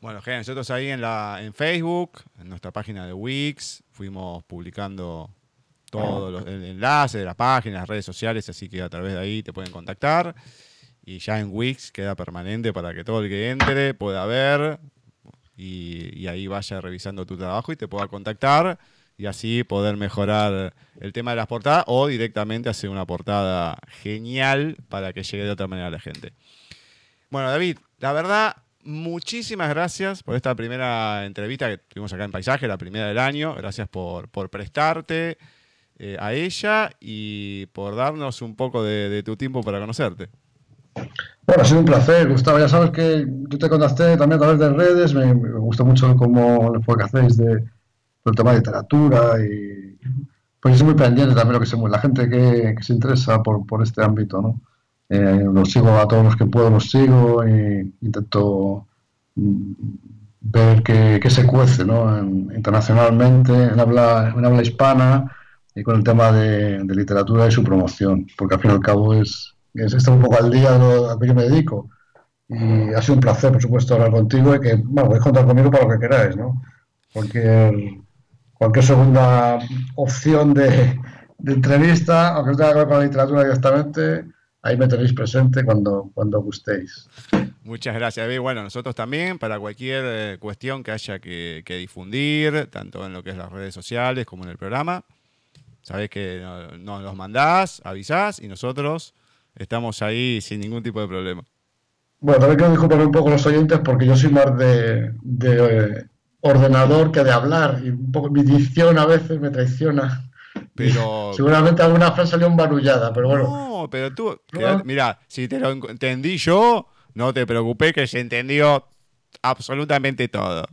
Bueno, genial. Nosotros ahí en, la, en Facebook, en nuestra página de Wix, fuimos publicando todos los enlaces de la página, las redes sociales, así que a través de ahí te pueden contactar. Y ya en Wix queda permanente para que todo el que entre pueda ver, y, ahí vaya revisando tu trabajo y te pueda contactar y así poder mejorar el tema de las portadas o directamente hacer una portada genial para que llegue de otra manera a la gente. Bueno, David, la verdad, muchísimas gracias por esta primera entrevista que tuvimos acá en Paisaje, la primera del año. Gracias por, prestarte eh, a ella y por darnos un poco de tu tiempo para conocerte. Bueno, ha sido un placer, Gustavo. Ya sabes que yo te contacté también a través de redes. Me, gusta mucho cómo el enfoque hacéis de, del tema de literatura y pues es muy pendiente también lo que se la gente que, se interesa por, este ámbito, ¿no? Eh, los sigo a todos los que puedo, los sigo e intento mm, ver qué, se cuece, ¿no? internacionalmente, en habla, en habla hispana y con el tema de, de literatura y su promoción, porque al fin y al cabo es que estar un poco al día de lo a que me dedico. Y ha sido un placer, por supuesto, hablar contigo y que, bueno, podéis contar conmigo para lo que queráis, ¿no? Cualquier, cualquier segunda opción de, de entrevista, aunque no tenga que ver con la literatura directamente, ahí me tenéis presente cuando, cuando gustéis. Muchas gracias, David. Bueno, nosotros también, para cualquier eh, cuestión que haya que, que, difundir, tanto en lo que es las redes sociales como en el programa, sabés que nos, los mandás, avisás y nosotros estamos ahí sin ningún tipo de problema. Bueno, también quiero disculpar un poco los oyentes porque yo soy más de, eh, ordenador que de hablar y un poco mi dicción a veces me traiciona. Pero... Seguramente alguna frase salió embarullada, pero bueno. No, pero tú, mira, si te lo entendí yo, no te preocupes que se entendió absolutamente todo.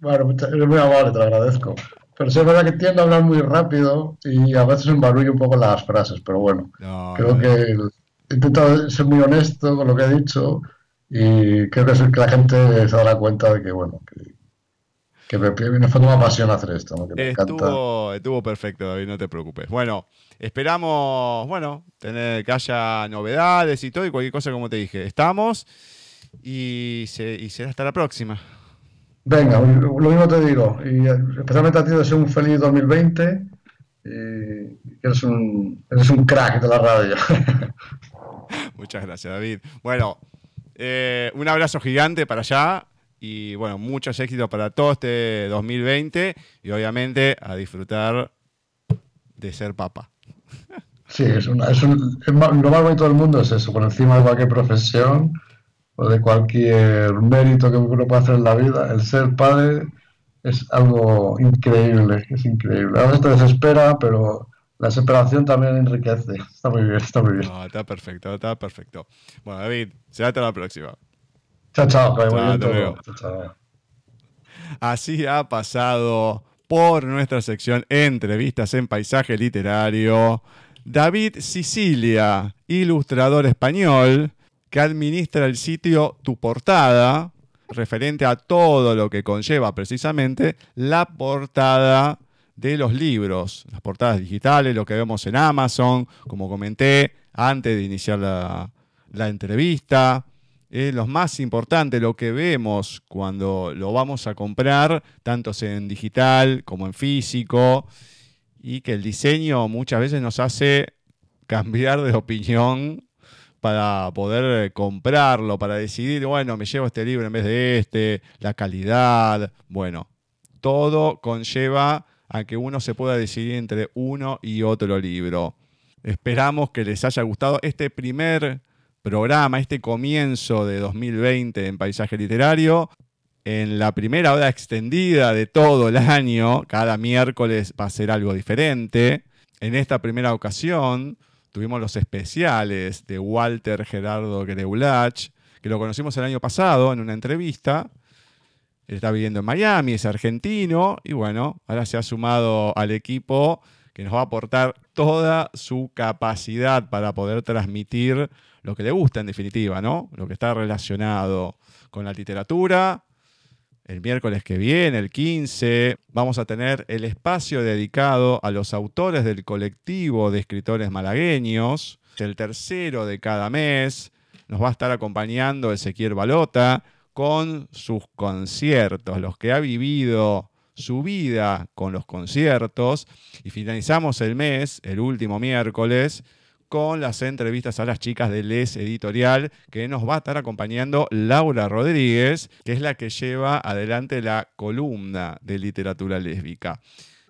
Bueno, es muy amable, te lo agradezco. Pero sí es verdad que tiendo a hablar muy rápido y a veces embarullo un poco las frases, pero bueno, creo que he intentado ser muy honesto con lo que he dicho y creo que, es que la gente se dará cuenta de que, bueno, que, que me, me, me apasiona hacer esto. ¿no? Que estuvo, estuvo perfecto, David, no te preocupes. Bueno, esperamos, bueno, tener que haya novedades y todo y cualquier cosa, como te dije. Estamos y, se, y será hasta la próxima. Venga, lo mismo te digo. Y especialmente a ti de ser un feliz 2020. eres, un, eres un crack de la radio. Muchas gracias, David. Bueno, eh, un abrazo gigante para allá y bueno, muchos éxitos para todo este 2020 y obviamente a disfrutar de ser papa. Sí, es una, es un, lo más bonito del mundo es eso, por encima de cualquier profesión o de cualquier mérito que uno pueda hacer en la vida, el ser padre es algo increíble, es increíble. A veces te desespera, pero la desesperación también enriquece. Está muy bien, está muy bien. No, está perfecto, está perfecto. Bueno, David, será hasta la próxima. Chao, chao, que chao, chao, chao. Así ha pasado por nuestra sección Entrevistas en Paisaje Literario. David Sicilia, ilustrador español, que administra el sitio Tu Portada, referente a todo lo que conlleva precisamente la portada de los libros, las portadas digitales, lo que vemos en Amazon, como comenté antes de iniciar la, entrevista. es lo más importante, lo que vemos cuando lo vamos a comprar, tanto en digital como en físico, y que el diseño muchas veces nos hace cambiar de opinión para poder eh, comprarlo, para decidir, bueno, me llevo este libro en vez de este, la calidad, bueno, todo conlleva a que uno se pueda decidir entre uno y otro libro. Esperamos que les haya gustado este primer programa, este comienzo de 2020 en Paisaje Literario. En la primera hora extendida de todo el año, cada miércoles va a ser algo diferente. En esta primera ocasión tuvimos los especiales de Walter Gerardo Greulach, que lo conocimos el año pasado en una entrevista. Él está viviendo en Miami, es argentino y bueno, ahora se ha sumado al equipo que nos va a aportar toda su capacidad para poder transmitir lo que le gusta en definitiva, ¿no? Lo que está relacionado con la literatura, el miércoles que viene, el 15, vamos a tener el espacio dedicado a los autores del colectivo de escritores malagueños. El tercero de cada mes nos va a estar acompañando Ezequiel Balota con sus conciertos, los que ha vivido su vida con los conciertos. Y finalizamos el mes, el último miércoles, con las entrevistas a las chicas de Les Editorial, que nos va a estar acompañando Laura Rodríguez, que es la que lleva adelante la columna de literatura lésbica.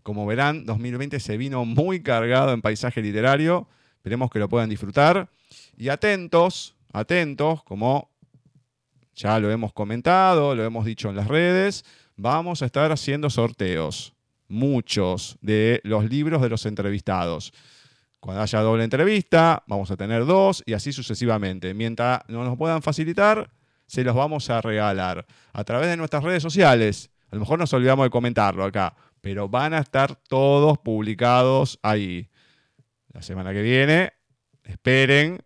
Como verán, 2020 se vino muy cargado en paisaje literario. Esperemos que lo puedan disfrutar. Y atentos, atentos, como ya lo hemos comentado, lo hemos dicho en las redes, vamos a estar haciendo sorteos, muchos de los libros de los entrevistados. Cuando haya doble entrevista, vamos a tener dos y así sucesivamente. Mientras no nos puedan facilitar, se los vamos a regalar a través de nuestras redes sociales. A lo mejor nos olvidamos de comentarlo acá, pero van a estar todos publicados ahí. La semana que viene, esperen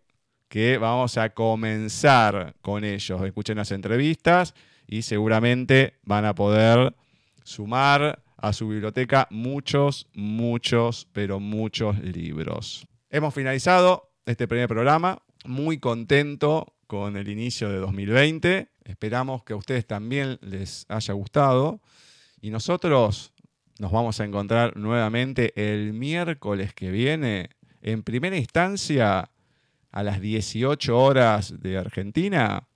que vamos a comenzar con ellos. Escuchen las entrevistas y seguramente van a poder sumar a su biblioteca muchos, muchos, pero muchos libros. Hemos finalizado este primer programa, muy contento con el inicio de 2020. Esperamos que a ustedes también les haya gustado. Y nosotros nos vamos a encontrar nuevamente el miércoles que viene, en primera instancia a las 18 horas de Argentina,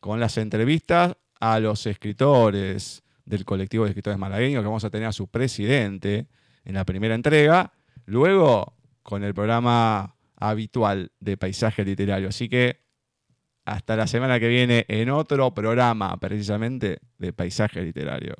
con las entrevistas a los escritores, del colectivo de escritores malagueños, que vamos a tener a su presidente en la primera entrega, luego con el programa habitual de paisaje literario. Así que hasta la semana que viene en otro programa precisamente de paisaje literario.